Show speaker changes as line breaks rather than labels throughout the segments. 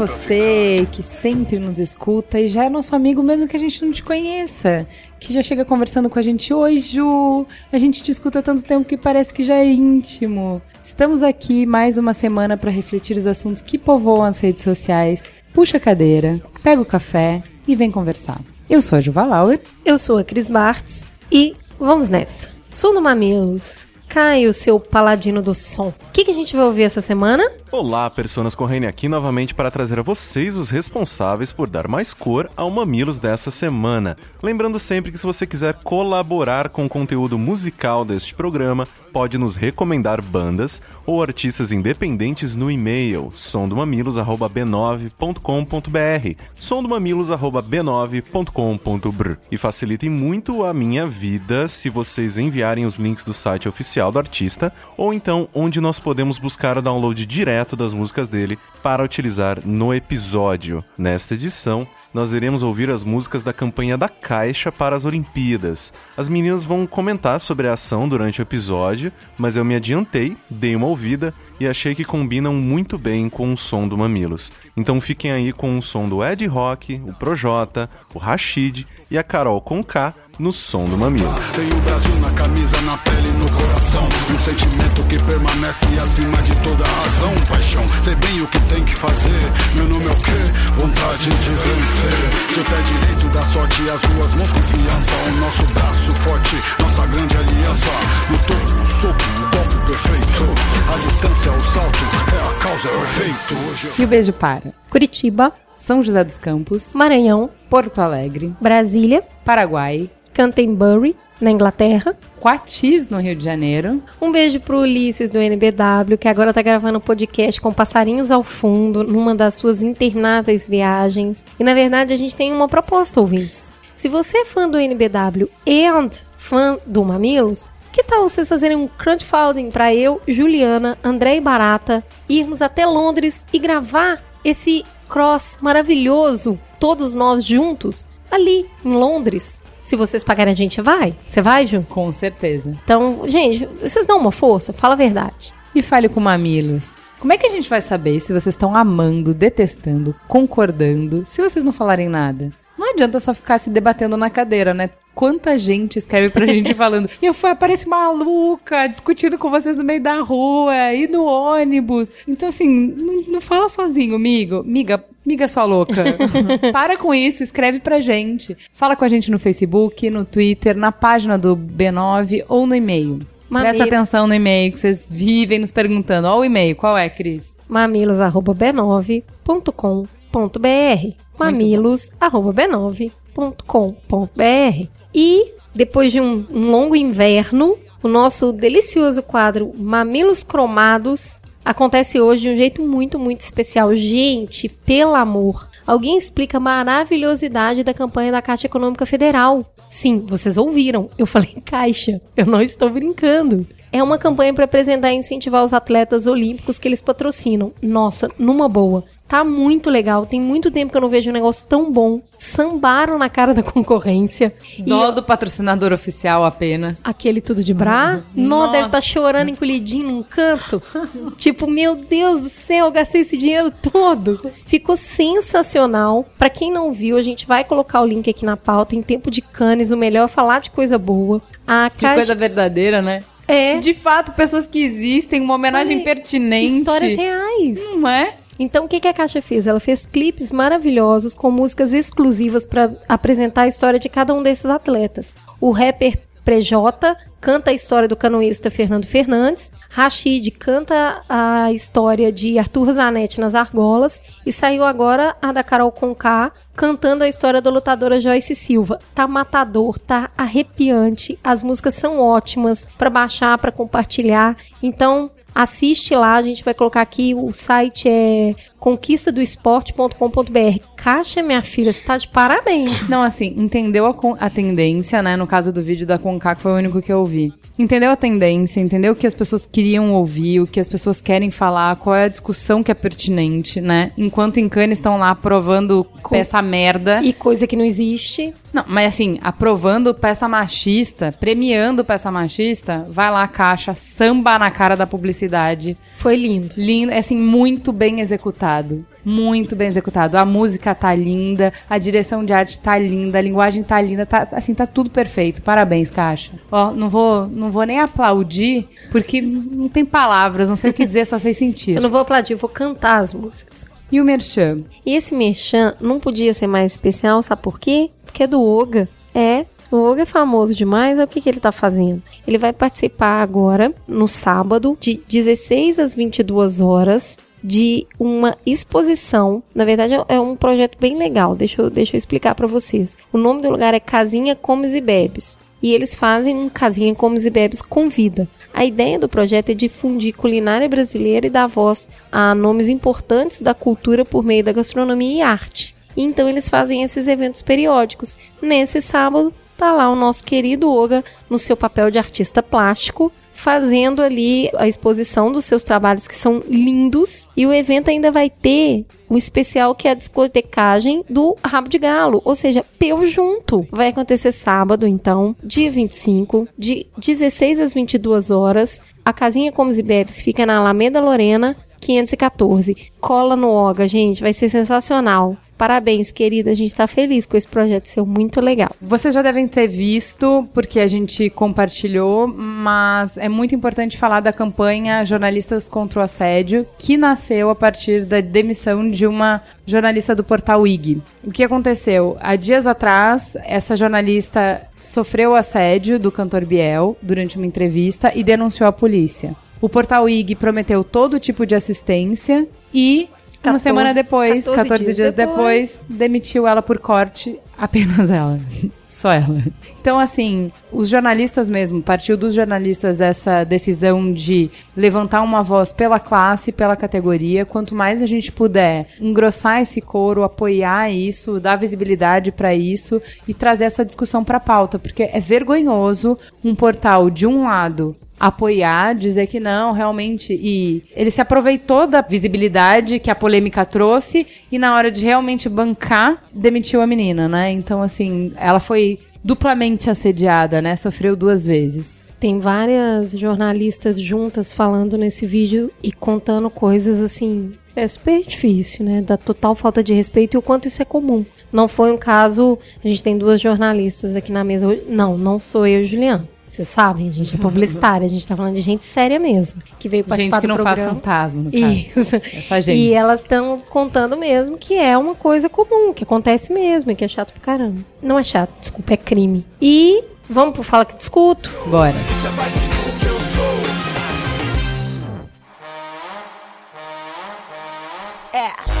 você que sempre nos escuta e já é nosso amigo mesmo que a gente não te conheça, que já chega conversando com a gente, oi Ju, a gente te escuta há tanto tempo que parece que já é íntimo. Estamos aqui mais uma semana para refletir os assuntos que povoam as redes sociais. Puxa a cadeira, pega o café e vem conversar. Eu sou a Juva Lauer.
Eu sou a Cris Bartz e vamos nessa. Som do Mamilos, Caio, seu paladino do som. O que, que a gente vai ouvir essa semana?
Olá, personas Corrêne aqui novamente para trazer a vocês os responsáveis por dar mais cor ao Mamilos dessa semana. Lembrando sempre que se você quiser colaborar com o conteúdo musical deste programa, pode nos recomendar bandas ou artistas independentes no e-mail somdomamilos@b9.com.br, somdomamilos@b9.com.br. E facilitem muito a minha vida se vocês enviarem os links do site oficial do artista ou então onde nós podemos buscar o download direto das músicas dele para utilizar no episódio. Nesta edição, nós iremos ouvir as músicas da campanha da Caixa para as Olimpíadas. As meninas vão comentar sobre a ação durante o episódio, mas eu me adiantei, dei uma ouvida e achei que combinam muito bem com o som do Mamilos. Então fiquem aí com o som do Ed Rock, o Projota, o Rashid e a Carol com K no som do Mamilos.
Tem o Brasil na camisa, na pele, no coração. Um sentimento que permanece acima de toda razão. Paixão, sei bem o que tem que fazer. Meu nome é o quê? Vontade de vencer. Seu pé direito da sorte as duas mãos confiança. O nosso braço forte, nossa grande aliança. No topo, o soco, o golpe perfeito. A distância, o salto, é a causa, é o efeito.
E o beijo para
Curitiba,
São José dos Campos,
Maranhão,
Porto Alegre,
Brasília,
Paraguai,
Canterbury, na Inglaterra.
Quatis, no Rio de Janeiro,
Um beijo pro Ulisses do NBW, que agora tá gravando um podcast com passarinhos ao fundo, numa das suas internáveis viagens. E na verdade a gente tem uma proposta, ouvintes. Se você é fã do NBW e fã do Mamilos, que tal vocês fazerem um crowdfunding para eu, Juliana, André e Barata irmos até Londres e gravar esse cross maravilhoso, todos nós juntos, ali em Londres? Se vocês pagarem a gente, vai? Você vai, Ju?
com certeza.
Então, gente, vocês dão uma força? Fala a verdade.
E fale com mamilos. Como é que a gente vai saber se vocês estão amando, detestando, concordando, se vocês não falarem nada? Não adianta só ficar se debatendo na cadeira, né? Quanta gente escreve pra gente falando, e eu fui, aparece maluca, discutindo com vocês no meio da rua, e no ônibus. Então, assim, não, não fala sozinho, amigo. Miga, miga sua louca. Para com isso, escreve pra gente. Fala com a gente no Facebook, no Twitter, na página do B9 ou no e-mail.
Mamilo.
Presta atenção no e-mail que vocês vivem nos perguntando. Ó o e-mail, qual é, Cris?
mamilos@b9.com.br. mamilos@b9.com.br. E depois de um, um longo inverno, o nosso delicioso quadro Mamilos Cromados acontece hoje de um jeito muito, muito especial. Gente, pelo amor, alguém explica a maravilhosidade da campanha da Caixa Econômica Federal. Sim, vocês ouviram. Eu falei Caixa. Eu não estou brincando. É uma campanha para apresentar e incentivar os atletas olímpicos que eles patrocinam. Nossa, numa boa. Tá muito legal. Tem muito tempo que eu não vejo um negócio tão bom. Sambaram na cara da concorrência.
Dó
E
do patrocinador oficial apenas.
aquele tudo de bra, nó
Nossa.
deve estar chorando encolhidinho num canto. tipo, meu Deus do céu, eu gastei esse dinheiro todo. Ficou sensacional. Pra quem não viu, a gente vai colocar o link aqui na pauta. Em tempo de canes, o melhor é falar de coisa boa. A
Que
Caixa...
coisa verdadeira, né?
É.
De fato, pessoas que existem, uma homenagem
Olha,
pertinente.
Histórias reais.
Não é?
Então, o que, que a Caixa fez? Ela fez clipes maravilhosos com músicas exclusivas para apresentar a história de cada um desses atletas. O rapper Prejota canta a história do canoísta Fernando Fernandes. Rashid canta a história de Arthur Zanetti nas argolas. E saiu agora a da Carol Conká cantando a história da lutadora Joyce Silva. Tá matador, tá arrepiante. As músicas são ótimas para baixar, para compartilhar. Então, assiste lá, a gente vai colocar aqui, o site é conquistadoesporte.com.br. Caixa, minha filha, você tá de parabéns.
Não, assim, entendeu a, a tendência, né? No caso do vídeo da Conká, que foi o único que eu vi. Entendeu a tendência, entendeu o que as pessoas queriam ouvir, o que as pessoas querem falar, qual é a discussão que é pertinente, né? Enquanto em Cannes estão lá aprovando peça merda.
E coisa que não existe.
Não, mas assim, aprovando peça machista, premiando peça machista, vai lá, caixa, samba na cara da publicidade.
Foi lindo.
Lindo, é assim, muito bem executado. Muito bem executado. A música tá linda, a direção de arte tá linda, a linguagem tá linda, tá, assim, tá tudo perfeito. Parabéns, Caixa. Ó, não vou, não vou nem aplaudir, porque não tem palavras, não sei o que dizer, só sei sentir.
Eu não vou aplaudir, eu vou cantar as músicas.
E o Merchan?
E esse merchan não podia ser mais especial, sabe por quê? Porque é do Oga. É, o Oga é famoso demais, é o que, que ele tá fazendo? Ele vai participar agora, no sábado, de 16 às 22 horas, de uma exposição. Na verdade, é- é um projeto bem legal, deixa eu, deixa eu explicar pra vocês. O nome do lugar é Casinha Comes e Bebes. E eles fazem um Casinha Comes e Bebes com vida. A ideia do projeto é difundir culinária brasileira e dar voz a nomes importantes da cultura por meio da gastronomia e arte. Então eles fazem esses eventos periódicos. Nesse sábado, tá lá o nosso querido Oga no seu papel de artista plástico, fazendo ali a exposição dos seus trabalhos que são lindos. E o evento ainda vai ter um especial que é a discotecagem do Rabo de Galo, ou seja, peu junto. Vai acontecer sábado, então, dia 25, de 16 às 22 horas. A Casinha Comes e Bebes fica na Alameda Lorena, 514. Cola no Oga, gente, vai ser sensacional. Parabéns, querida. A gente tá feliz com esse projeto ser muito legal.
Vocês já devem ter visto, porque a gente compartilhou, mas é muito importante falar da campanha Jornalistas contra o Assédio, que nasceu a partir da demissão de uma jornalista do portal IG. O que aconteceu? Há dias atrás, essa jornalista sofreu assédio do cantor Biel durante uma entrevista e denunciou a polícia. O portal IG prometeu todo tipo de assistência e uma
14
semana depois,
14
14,
dias
dias,
depois.
depois, demitiu ela por corte, apenas ela. Só ela. Então, assim, os jornalistas mesmo, partiu dos jornalistas essa decisão de levantar uma voz pela classe, pela categoria. Quanto mais a gente puder engrossar esse coro, apoiar isso, dar visibilidade para isso e trazer essa discussão para pauta, porque é vergonhoso um portal de um lado apoiar, dizer que não, realmente. E ele se aproveitou da visibilidade que a polêmica trouxe e na hora de realmente bancar, demitiu a menina, né? Então, assim, ela foi duplamente assediada, né? Sofreu duas vezes.
Tem várias jornalistas juntas falando nesse vídeo e contando coisas assim. É super difícil, né? Da total falta de respeito e o quanto isso é comum. Não foi um caso. A gente tem duas jornalistas aqui na mesa. Não, não sou eu, Juliana. Vocês sabem, a gente é publicitária, a gente tá falando de gente séria mesmo, que veio participar
Gente que
do
não faz fantasma, no caso.
Isso.
Essa gente.
E elas estão contando mesmo que é uma coisa comum, que acontece mesmo, e que é chato pra caramba. Não é chato, desculpa, é crime. E vamos pro Fala que Discuto?
Bora.
É.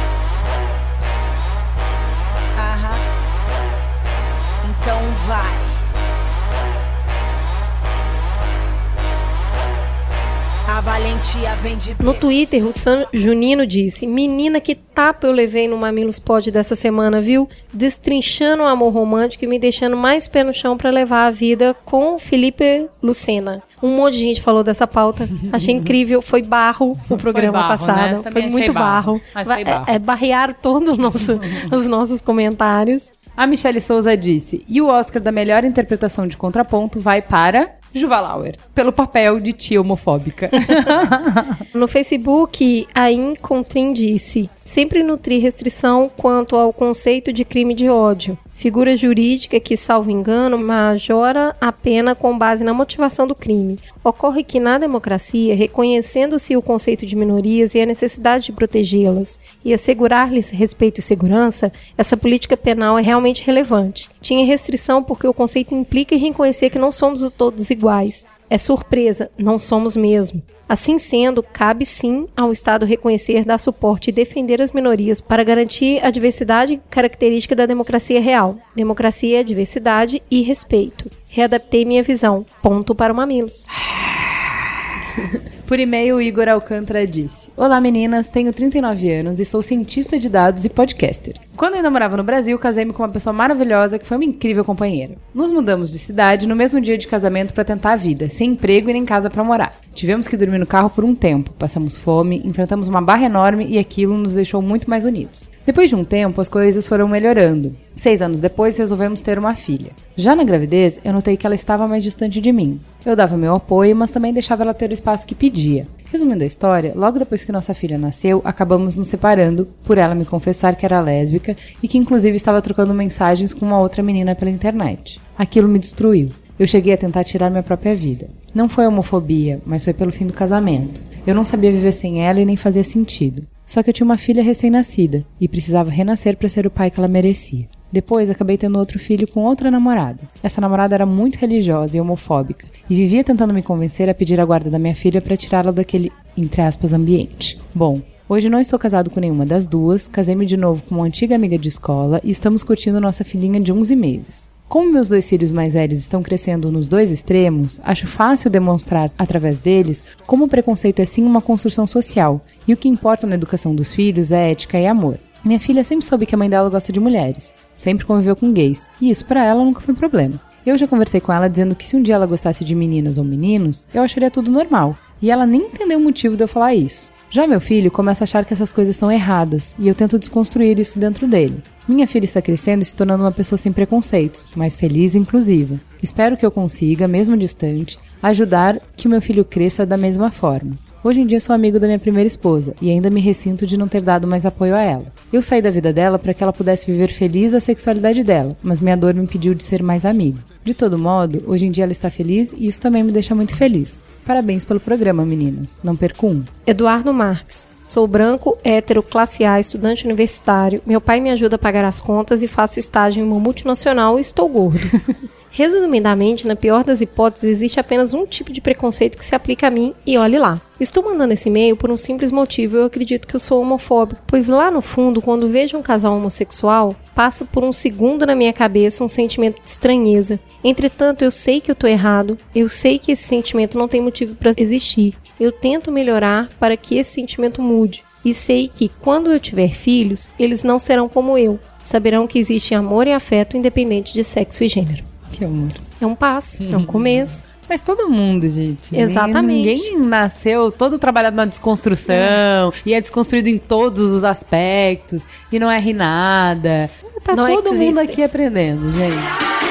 No. Twitter, o San Junino disse: Menina, que tapa eu levei no Mamilos Pod dessa semana, viu? Destrinchando o amor romântico e me deixando mais pé no chão pra levar a vida com Felipe Lucena. Um monte de gente falou dessa pauta. Achei incrível. Foi barro o programa
barro,
passado.
né?
Foi muito
barro.
barro. Vai-
barro.
É, é barrear todos os nossos, os nossos comentários.
A Michelle Souza disse: e o Oscar da melhor interpretação de contraponto vai para Juva Lauer, pelo papel de tia homofóbica.
No Facebook, a Incontrim disse: sempre nutri restrição quanto ao conceito de crime de ódio. Figura jurídica que, salvo engano, majora a pena com base na motivação do crime. Ocorre que, na democracia, reconhecendo-se o conceito de minorias e a necessidade de protegê-las e assegurar-lhes respeito e segurança, essa política penal é realmente relevante. Tinha restrição porque o conceito implica em reconhecer que não somos todos iguais. É surpresa, não somos mesmo. Assim sendo, cabe sim ao Estado reconhecer, dar suporte e defender as minorias para garantir a diversidade característica da democracia real. Democracia, diversidade e respeito. Readaptei minha visão. Ponto para o Mamilos.
Por e-mail, o Igor Alcântara disse: Olá meninas, tenho 39 anos e sou cientista de dados e podcaster. Quando ainda morava no Brasil, casei-me com uma pessoa maravilhosa que foi uma incrível companheira. Nos mudamos de cidade no mesmo dia de casamento para tentar a vida, sem emprego e nem casa para morar. Tivemos que dormir no carro por um tempo, passamos fome, enfrentamos uma barra enorme e aquilo nos deixou muito mais unidos. Depois de um tempo, as coisas foram melhorando. Seis anos depois, resolvemos ter uma filha. Já na gravidez, eu notei que ela estava mais distante de mim. Eu dava meu apoio, mas também deixava ela ter o espaço que pedia. Resumindo a história, logo depois que nossa filha nasceu, acabamos nos separando por ela me confessar que era lésbica e que inclusive estava trocando mensagens com uma outra menina pela internet. Aquilo me destruiu. Eu cheguei a tentar tirar minha própria vida. Não foi homofobia, mas foi pelo fim do casamento. Eu não sabia viver sem ela e nem fazia sentido. Só que eu tinha uma filha recém-nascida e precisava renascer para ser o pai que ela merecia. Depois acabei tendo outro filho com outra namorada. Essa namorada era muito religiosa e homofóbica e vivia tentando me convencer a pedir a guarda da minha filha para tirá-la daquele, entre aspas, ambiente. Bom, hoje não estou casado com nenhuma das duas, casei-me de novo com uma antiga amiga de escola e estamos curtindo nossa filhinha de 11 meses. Como meus dois filhos mais velhos estão crescendo nos dois extremos, acho fácil demonstrar, através deles, como o preconceito é sim uma construção social, e o que importa na educação dos filhos é ética e amor. Minha filha sempre soube que a mãe dela gosta de mulheres, sempre conviveu com gays, e isso para ela nunca foi problema. Eu já conversei com ela dizendo que se um dia ela gostasse de meninas ou meninos, eu acharia tudo normal, e ela nem entendeu o motivo de eu falar isso. Já meu filho começa a achar que essas coisas são erradas, e eu tento desconstruir isso dentro dele. Minha filha está crescendo e se tornando uma pessoa sem preconceitos, mais feliz e inclusiva. Espero que eu consiga, mesmo distante, ajudar que o meu filho cresça da mesma forma. Hoje em dia sou amigo da minha primeira esposa e ainda me ressinto de não ter dado mais apoio a ela. Eu saí da vida dela para que ela pudesse viver feliz a sexualidade dela, mas minha dor me impediu de ser mais amigo. De todo modo, hoje em dia ela está feliz e isso também me deixa muito feliz. Parabéns pelo programa, meninas. Não perco um.
Eduardo Marques. Sou branco, hétero, classe A, estudante universitário. Meu pai me ajuda a pagar as contas e faço estágio em uma multinacional e estou gordo. Resumidamente, na pior das hipóteses, existe apenas um tipo de preconceito que se aplica a mim e olhe lá. Estou mandando esse e-mail por um simples motivo. Eu acredito que eu sou homofóbico, pois lá no fundo, quando vejo um casal homossexual, passa por um segundo na minha cabeça um sentimento de estranheza. Entretanto, eu sei que eu tô errado, eu sei que esse sentimento não tem motivo para existir. Eu tento melhorar para que esse sentimento mude. E sei que quando eu tiver filhos, eles não serão como eu. Saberão que existe amor e afeto independente de sexo e gênero.
Que amor.
É um passo, é um começo.
Mas todo mundo, gente.
Exatamente.
Ninguém nasceu todo trabalhado na desconstrução e é desconstruído em todos os aspectos e não erra nada. Tá
Não
todo mundo
existem.
aqui aprendendo, gente.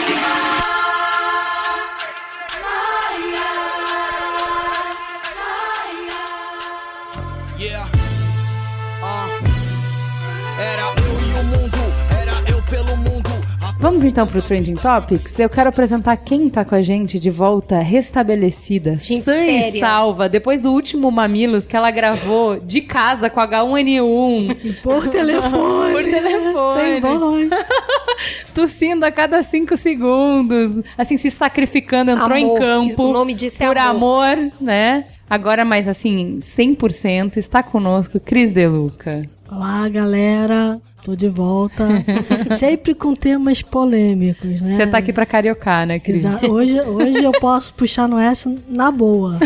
Vamos então pro Trending Topics. Eu quero apresentar quem tá com a gente de volta restabelecida,
Gente
sã e salva, depois do último Mamilos que ela gravou de casa com H1N1.
Por telefone.
Por telefone.
Sem voz.
Tossindo a cada cinco segundos. Assim, se sacrificando, entrou em
Amor.
campo.
O nome disso é
por
amor.
amor, né? Agora, mais assim, 100% está conosco Cris Deluca.
Olá, galera. Tô de volta. Sempre com temas polêmicos, né?
Você tá aqui pra cariocar, né, Cris?
Exa- Hoje, hoje eu posso puxar no S na boa.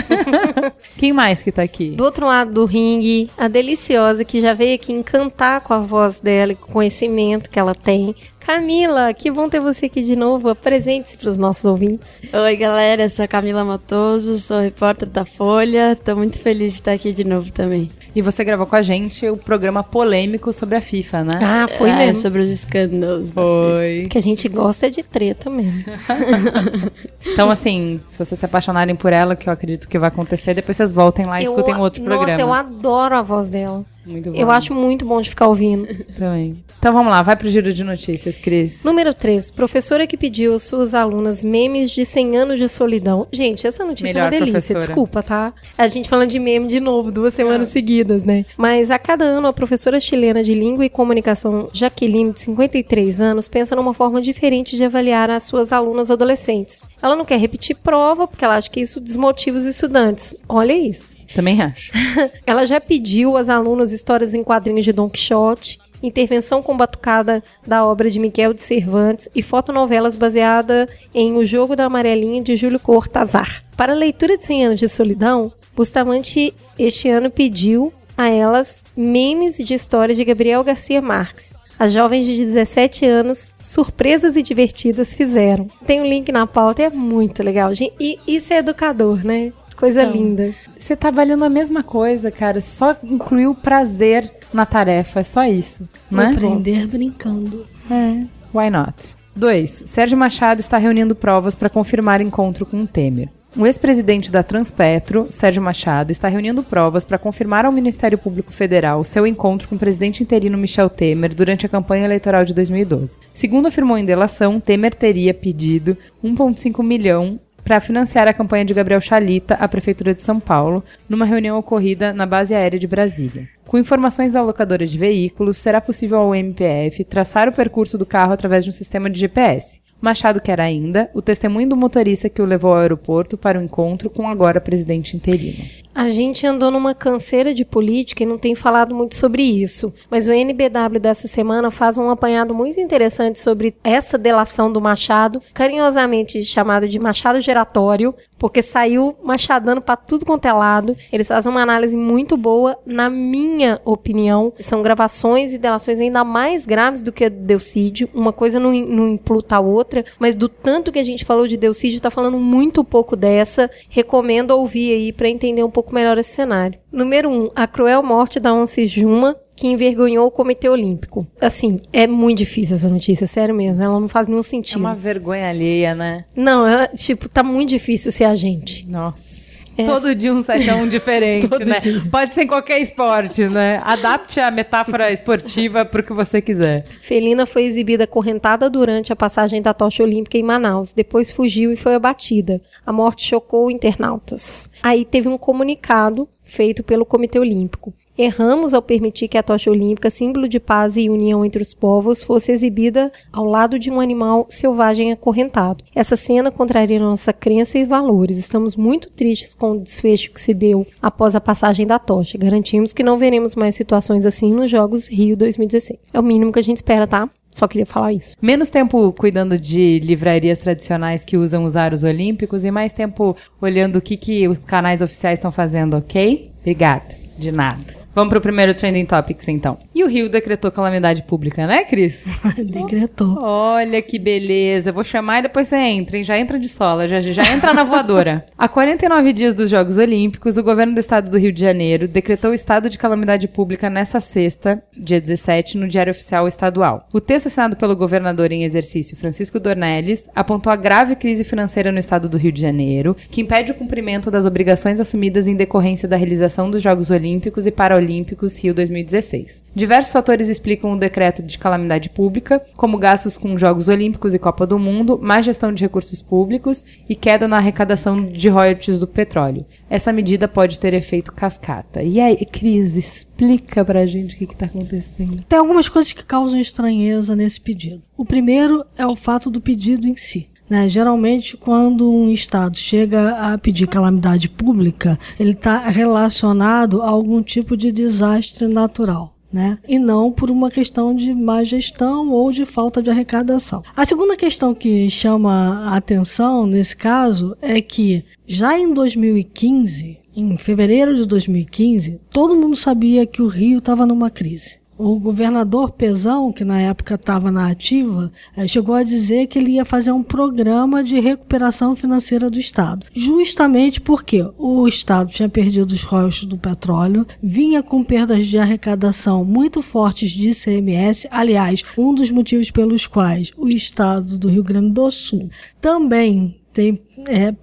Quem mais que tá aqui?
Do outro lado do ringue, a deliciosa que já veio aqui encantar com a voz dela e com o conhecimento que ela tem. Camila, que bom ter você aqui de novo. Apresente-se para os nossos ouvintes.
Oi, galera, eu sou a Camila Matoso, sou repórter da Folha. Tô muito feliz de estar aqui de novo também.
E você gravou com a gente o programa polêmico sobre a FIFA, né?
Ah, foi
É,
mesmo.
sobre os escândalos. da
Foi.
Que a gente gosta de treta mesmo.
Então, assim, se vocês se apaixonarem por ela, que eu acredito que vai acontecer, depois vocês voltem lá e escutem
Eu-
outro
Nossa,
programa.
eu adoro a voz dela.
Muito bom.
Eu acho muito bom de ficar ouvindo.
Também. Então vamos lá, vai pro giro de notícias, Cris.
Número 3. Professora que pediu às suas alunas memes de 100 anos de solidão. Gente, essa notícia é
Melhor
uma delícia.
professora.
Desculpa, tá? A gente falando de meme de novo, duas semanas seguidas, né? Mas a cada ano, a professora chilena de Língua e Comunicação, Jaqueline, de 53 anos, pensa numa forma diferente de avaliar as suas alunas adolescentes. Ela não quer repetir prova, porque ela acha que isso desmotiva os estudantes. Olha isso.
Também acho.
Ela já pediu às alunas histórias em quadrinhos de Don Quixote, intervenção com batucada da obra de Miguel de Cervantes e fotonovelas baseada em O Jogo da Amarelinha de Júlio Cortázar. Para a leitura de 100 anos de solidão, Bustamante este ano pediu a elas memes de histórias de Gabriel Garcia Marques. As jovens de 17 anos, surpresas e divertidas, fizeram. Tem um link na pauta, é muito legal. gente. E isso é educador, né? Coisa
Então,
linda.
Você tá valendo a mesma coisa, cara. Só incluiu o prazer na tarefa. É só isso. Né?
Aprender brincando.
É. Why not? 2. Sérgio Machado está reunindo provas para confirmar encontro com o Temer. O ex-presidente da Transpetro, Sérgio Machado, está reunindo provas para confirmar ao Ministério Público Federal seu encontro com o presidente interino Michel Temer durante a campanha eleitoral de 2012. Segundo afirmou em delação, Temer teria pedido 1,5 milhão para financiar a campanha de Gabriel Chalita à Prefeitura de São Paulo, numa reunião ocorrida na base aérea de Brasília. Com informações da locadora de veículos, será possível ao MPF traçar o percurso do carro através de um sistema de GPS. Machado quer ainda o testemunho do motorista que o levou ao aeroporto para o encontro com agora presidente interino.
A gente andou numa canseira de política e não tem falado muito sobre isso. Mas o NBW dessa semana faz um apanhado muito interessante sobre essa delação do Machado, carinhosamente chamado de Machado Geratório, porque saiu machadando pra tudo quanto é lado. Eles fazem uma análise muito boa, na minha opinião. São gravações e delações ainda mais graves do que a de Deucídio. Uma coisa não, não impluta a outra, mas do tanto que a gente falou de Deucídio, tá falando muito pouco dessa. Recomendo ouvir aí pra entender um pouco melhor esse cenário. Número 1. Um, a cruel morte da Once Juma, que envergonhou o Comitê Olímpico. Assim, é muito difícil essa notícia, sério mesmo. Ela não faz nenhum
É
sentido.
uma vergonha alheia, né?
Não, é, tipo, tá muito difícil ser a gente.
Nossa.
É.
Todo dia um 7 a 1 diferente, né?
dia.
Pode ser em qualquer esporte, né? Adapte a metáfora esportiva pro que você quiser.
Felina foi exibida acorrentada durante a passagem da tocha olímpica em Manaus. Depois fugiu e foi abatida. A morte chocou internautas. Aí teve um comunicado feito pelo Comitê Olímpico. Erramos ao permitir que a tocha olímpica, símbolo de paz e união entre os povos, fosse exibida ao lado de um animal selvagem acorrentado. Essa cena contraria nossa crença e valores. Estamos muito tristes com o desfecho que se deu após a passagem da tocha. Garantimos que não veremos mais situações assim nos Jogos Rio 2016. É o mínimo que a gente espera, tá? Só queria falar isso.
Menos tempo cuidando de livrarias tradicionais que usam os aros olímpicos e mais tempo olhando o que, que os canais oficiais estão fazendo, ok? Obrigada. De nada. Vamos pro primeiro Trending Topics, então. E o Rio decretou calamidade pública, né, Cris?
Decretou.
Olha que beleza. Vou chamar e depois você entra, hein? Já entra de sola, já, já entra na voadora. Há 49 dias dos Jogos Olímpicos, o governo do estado do Rio de Janeiro decretou o estado de calamidade pública nessa sexta, dia 17, no Diário Oficial Estadual. O texto assinado pelo governador em exercício, Francisco Dornelles, apontou a grave crise financeira no estado do Rio de Janeiro, que impede o cumprimento das obrigações assumidas em decorrência da realização dos Jogos Olímpicos e Paralímpicos Rio 2016. Diversos fatores explicam o decreto de calamidade pública, como gastos com Jogos Olímpicos e Copa do Mundo, má gestão de recursos públicos e queda na arrecadação de royalties do petróleo. Essa medida pode ter efeito cascata. E aí, Cris, explica pra gente o que, que tá acontecendo.
Tem algumas coisas que causam estranheza nesse pedido. O primeiro é o fato do pedido em si. Né? Geralmente, quando um Estado chega a pedir calamidade pública, ele está relacionado a algum tipo de desastre natural. Né? E não por uma questão de má gestão ou de falta de arrecadação. A segunda questão que chama a atenção nesse caso é que já em 2015, em fevereiro de 2015, todo mundo sabia que o Rio estava numa crise. O governador Pezão, que na época estava na ativa, eh, chegou a dizer que ele ia fazer um programa de recuperação financeira do Estado. Justamente porque o Estado tinha perdido os royalties do petróleo, vinha com perdas de arrecadação muito fortes de ICMS. Aliás, um dos motivos pelos quais o Estado do Rio Grande do Sul também tem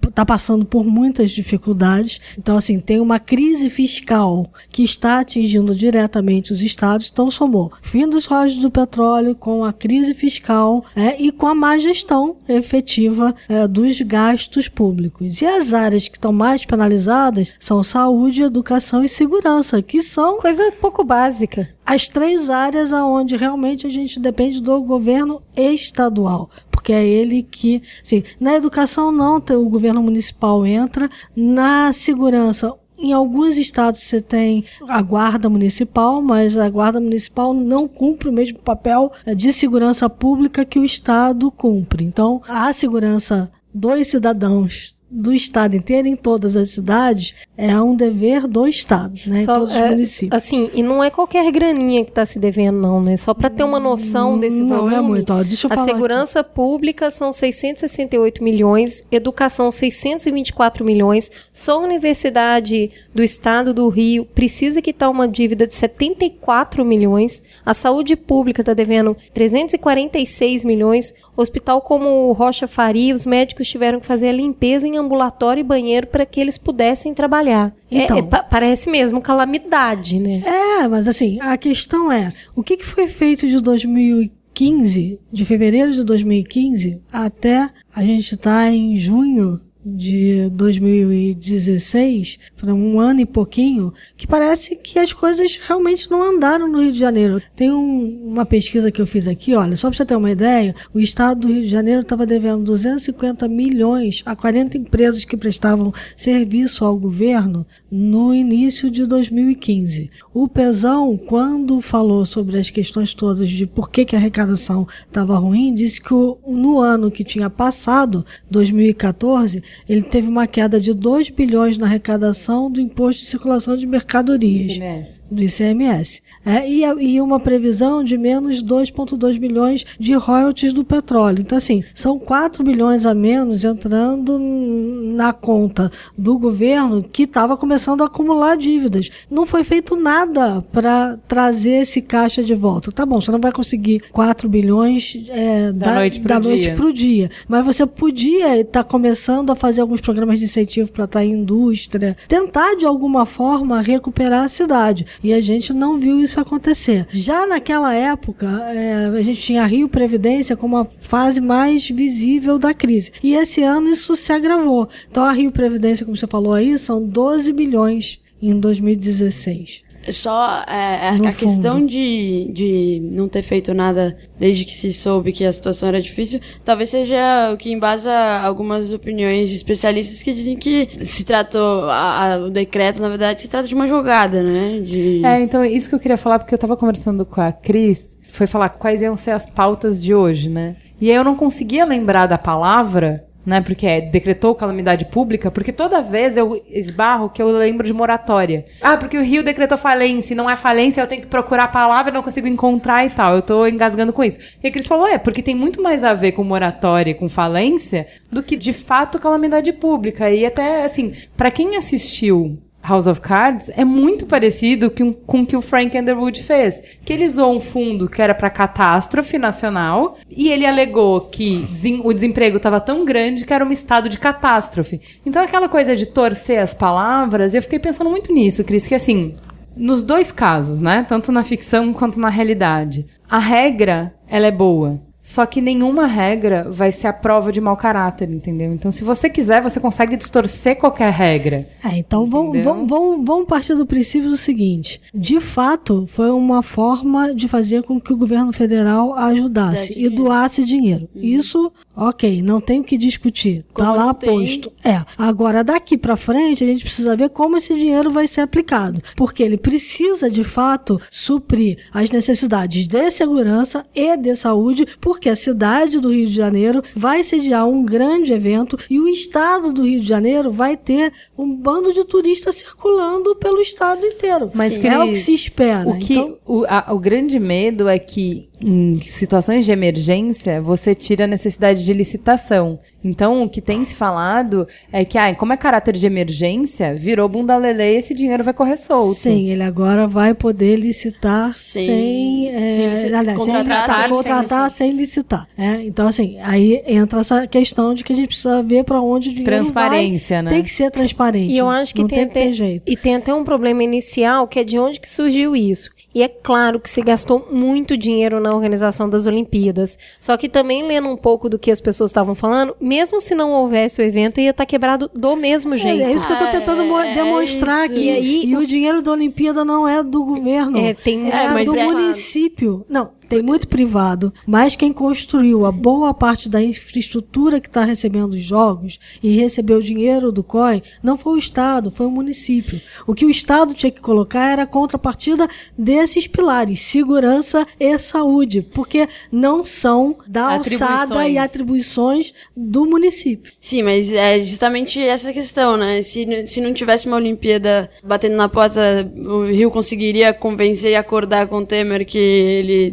está passando por muitas dificuldades. Então, assim, tem uma crise fiscal que está atingindo diretamente os estados. Então, somou fim dos royalties do petróleo com a crise fiscal é, e com a má gestão efetiva é, dos gastos públicos. E as áreas que estão mais penalizadas são saúde, educação e segurança, que são
Coisa pouco básica.
as três áreas aonde realmente a gente depende do governo estadual, porque é ele que, assim, na educação não, tem- o governo municipal entra, na segurança em alguns estados você tem a guarda municipal, mas a guarda municipal não cumpre o mesmo papel eh, de segurança pública que o estado cumpre. Então, a segurança dos cidadãos do estado inteiro, em todas as cidades, é um dever do estado, né?
Só,
em todos
é,
os municípios.
Assim, e não é qualquer graninha que tá se devendo, não, né? Só para ter uma noção desse
Não
volume.
é muito, ó, deixa eu
a
falar
segurança pública são 668 milhões, educação 624 milhões. Só a Universidade do Estado do Rio precisa quitar uma dívida de 74 milhões. A saúde pública está devendo 346 milhões. Hospital como o Rocha Faria, os médicos tiveram que fazer a limpeza em ambulatório e banheiro para que eles pudessem trabalhar. É-
Então.
é pa- parece mesmo calamidade, né?
É, mas assim, a questão é, o que, que foi feito de 2015, de fevereiro de 2015, até a gente estar em junho de 2016, para um ano e pouquinho, que parece que as coisas realmente não andaram no Rio de Janeiro. Tem um- uma pesquisa que eu fiz aqui, olha, só para você ter uma ideia, o estado do Rio de Janeiro estava devendo 250 milhões a 40 empresas que prestavam serviço ao governo no início de 2015. O Pezão, quando falou sobre as questões todas de por que, que a arrecadação estava ruim, disse que o- no ano que tinha passado, 2014, ele teve uma queda de 2 bilhões na arrecadação do imposto de circulação de mercadorias
ICMS.
do ICMS. É, e, e uma previsão de menos 2,2 bilhões de royalties do petróleo. Então, assim, são 4 bilhões a menos entrando na conta do governo que estava começando a acumular dívidas. Não foi feito nada para trazer esse caixa de volta. Tá bom, você não vai conseguir 4 bilhões é,
Da
da noite
dia.
pro dia. Mas você podia estar começando a fazer alguns programas de incentivo para estar em indústria, tentar de alguma forma recuperar a cidade. E a gente não viu isso acontecer. Já naquela época, é, a gente tinha Rio Previdência como a fase mais visível da crise. E esse ano isso se agravou. Então a Rio Previdência, como você falou aí, são 12 bilhões em 2016.
Só é, a,
No
a questão de, de não ter feito nada desde que se soube que a situação era difícil, talvez seja o que embasa algumas opiniões de especialistas que dizem que se tratou, a- a- o decreto, na verdade, se trata de uma jogada, né? De...
É, então isso que eu queria falar, porque eu tava conversando com a Cris, foi falar quais iam ser as pautas de hoje, né? E aí eu não conseguia lembrar da palavra, né? Porque é decretou calamidade pública, porque toda vez eu esbarro que eu lembro de moratória. Ah, porque o Rio decretou falência, e não é falência, eu tenho que procurar a palavra não consigo encontrar e tal. Eu tô engasgando com isso. E a Cris falou, é, porque tem muito mais a ver com moratória e com falência do que de fato calamidade pública. E até, assim, pra quem assistiu House of Cards é muito parecido com, o que o Frank Underwood fez. Que ele usou um fundo que era para catástrofe nacional e ele alegou que o desemprego estava tão grande que era um estado de catástrofe. Então aquela coisa de torcer as palavras, eu fiquei pensando muito nisso, Cris, que assim, nos dois casos, né, tanto na ficção quanto na realidade, a regra ela é boa. Só que nenhuma regra vai ser a prova de mau caráter, entendeu? Então, se você quiser, você consegue distorcer qualquer regra.
É, então vamos, vamos, vamos, vamos partir do princípio do seguinte: de fato, foi uma forma de fazer com que o governo federal ajudasse e doasse dinheiro. Isso, ok, não tem o que discutir. Tá
Como
lá
não tem-
posto. É. Agora, daqui pra frente, a gente precisa ver como esse dinheiro vai ser aplicado. Porque ele precisa, de fato, suprir as necessidades de segurança e de saúde, porque a cidade do Rio de Janeiro vai sediar um grande evento e o estado do Rio de Janeiro vai ter um bando de turistas circulando pelo estado inteiro.
Mas,
é o que se espera.
O, que,
Então,
o, a- o grande medo é que em situações de emergência, você tira a necessidade de licitação. Então, o que tem se falado é que, ah, como é caráter de emergência, virou bunda lelê e esse dinheiro vai correr solto.
Sim, ele agora vai poder licitar
Sim.
sem, é,
Sem lici-
aliás, sem
contratar
licitar,
sem
contratar sem licitar. É, então, assim, aí entra essa questão de que a gente precisa ver para onde o dinheiro
Transparência,
vai.
né?
Tem que ser transparente.
E eu acho que tem,
tem, que ter
até,
jeito.
e tem até um problema inicial, que é de onde que surgiu isso. E é claro que se gastou muito dinheiro na organização das Olimpíadas. Só que também lendo um pouco do que as pessoas estavam falando, mesmo se não houvesse o evento, ia estar quebrado do mesmo jeito.
É, é isso que eu tô tentando mo-
é
demonstrar
isso.
aqui.
E aí,
e o dinheiro da Olimpíada não é do governo.
É, tem-
é,
É, mas
do
é-
município. Não, tem muito privado, mas quem construiu a boa parte da infraestrutura que está recebendo os jogos e recebeu o dinheiro do COI não foi o Estado, foi o município. O que o Estado tinha que colocar era a contrapartida desses pilares, segurança e saúde, porque não são da alçada e
Atribuições.
do município.
Sim, mas é justamente essa questão, né? Se, se não tivesse uma Olimpíada batendo na porta, o Rio conseguiria convencer e acordar com o Temer que ele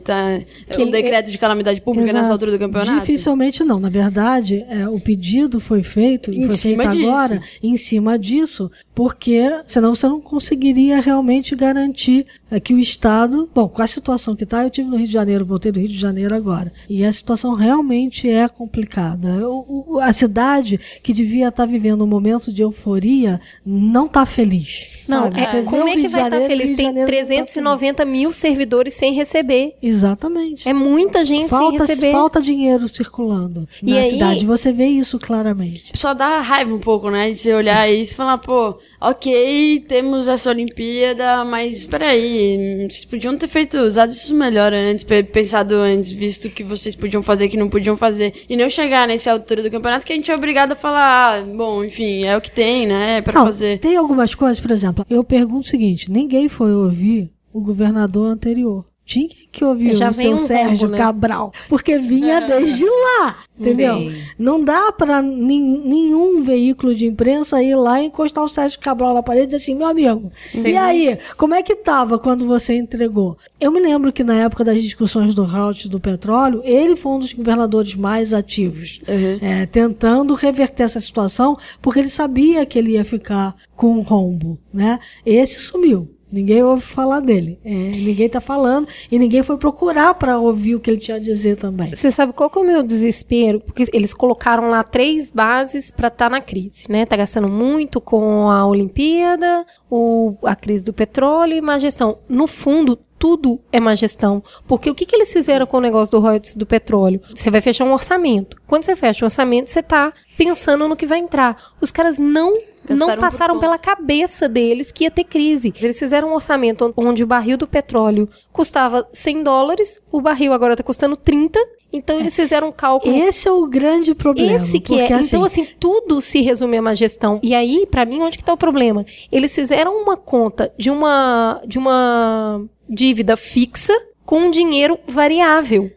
tá.
Que
um
ele-
decreto de calamidade pública nessa
Exato.
altura do campeonato?
Dificilmente não. Na verdade, é, o pedido foi feito,
Em
foi feito
disso.
agora, em cima disso, porque senão você não conseguiria realmente garantir é, que o Estado. Bom, com a situação que está, eu tive no Rio de Janeiro, voltei do Rio de Janeiro agora. E a situação realmente é complicada. O- o- a cidade que devia estar vivendo um momento de euforia não está feliz.
Não,
sabe?
é, como é que vai estar
Janeiro, o
feliz? Tem
Janeiro não tá
390 mil servidores sem receber.
Exatamente.
É muita gente
Falta,
sem receber.
falta dinheiro circulando
E
na
aí-
cidade. Você vê isso claramente.
Só dá raiva um pouco, né? De você olhar isso e falar, pô, ok, temos essa Olimpíada, mas peraí, vocês podiam ter feito, usado isso melhor antes, pe- pensado antes, visto que vocês podiam fazer que não podiam fazer. E não chegar nessa altura do campeonato que a gente é obrigado a falar, ah, bom, enfim, é o que tem, né? Pra
Não,
fazer.
Tem algumas coisas, por exemplo, eu pergunto o seguinte: ninguém foi ouvir o governador anterior. Tinha que ouvir
Já
o seu
um
Sérgio
rombo, né?
Cabral, porque vinha desde lá, entendeu?
Sim.
Não dá para nenhum veículo de imprensa ir lá e encostar o Sérgio Cabral na parede e dizer assim, meu amigo, e aí, como é que tava quando você entregou? Eu me lembro que na época das discussões do route do petróleo, ele foi um dos governadores mais ativos, é, tentando reverter essa situação, porque ele sabia que ele ia ficar com um rombo, né? Esse sumiu. Ninguém ouve falar dele. É, ninguém tá falando e ninguém foi procurar para ouvir o que ele tinha a dizer também.
Você sabe qual que é o meu desespero? Porque eles colocaram lá três bases pra estar na crise, né? Tá gastando muito com a Olimpíada, o, a crise do petróleo e má gestão. No fundo, tudo é má gestão. Porque o que, que eles fizeram com o negócio do royalties do petróleo? Você vai fechar um orçamento. Quando você fecha o orçamento, você tá pensando no que vai entrar. Os caras não não
Gastaram por
passaram pela cabeça deles que ia ter crise. Eles fizeram um orçamento onde o barril do petróleo custava 100 dólares, o barril agora tá custando 30. Então eles fizeram um cálculo
Esse é o grande problema.
esse que é.
porque,
Então, assim, tudo se resume a má gestão. E aí, pra mim, onde que tá o problema? Eles fizeram uma conta de uma, de uma dívida fixa com um dinheiro variável.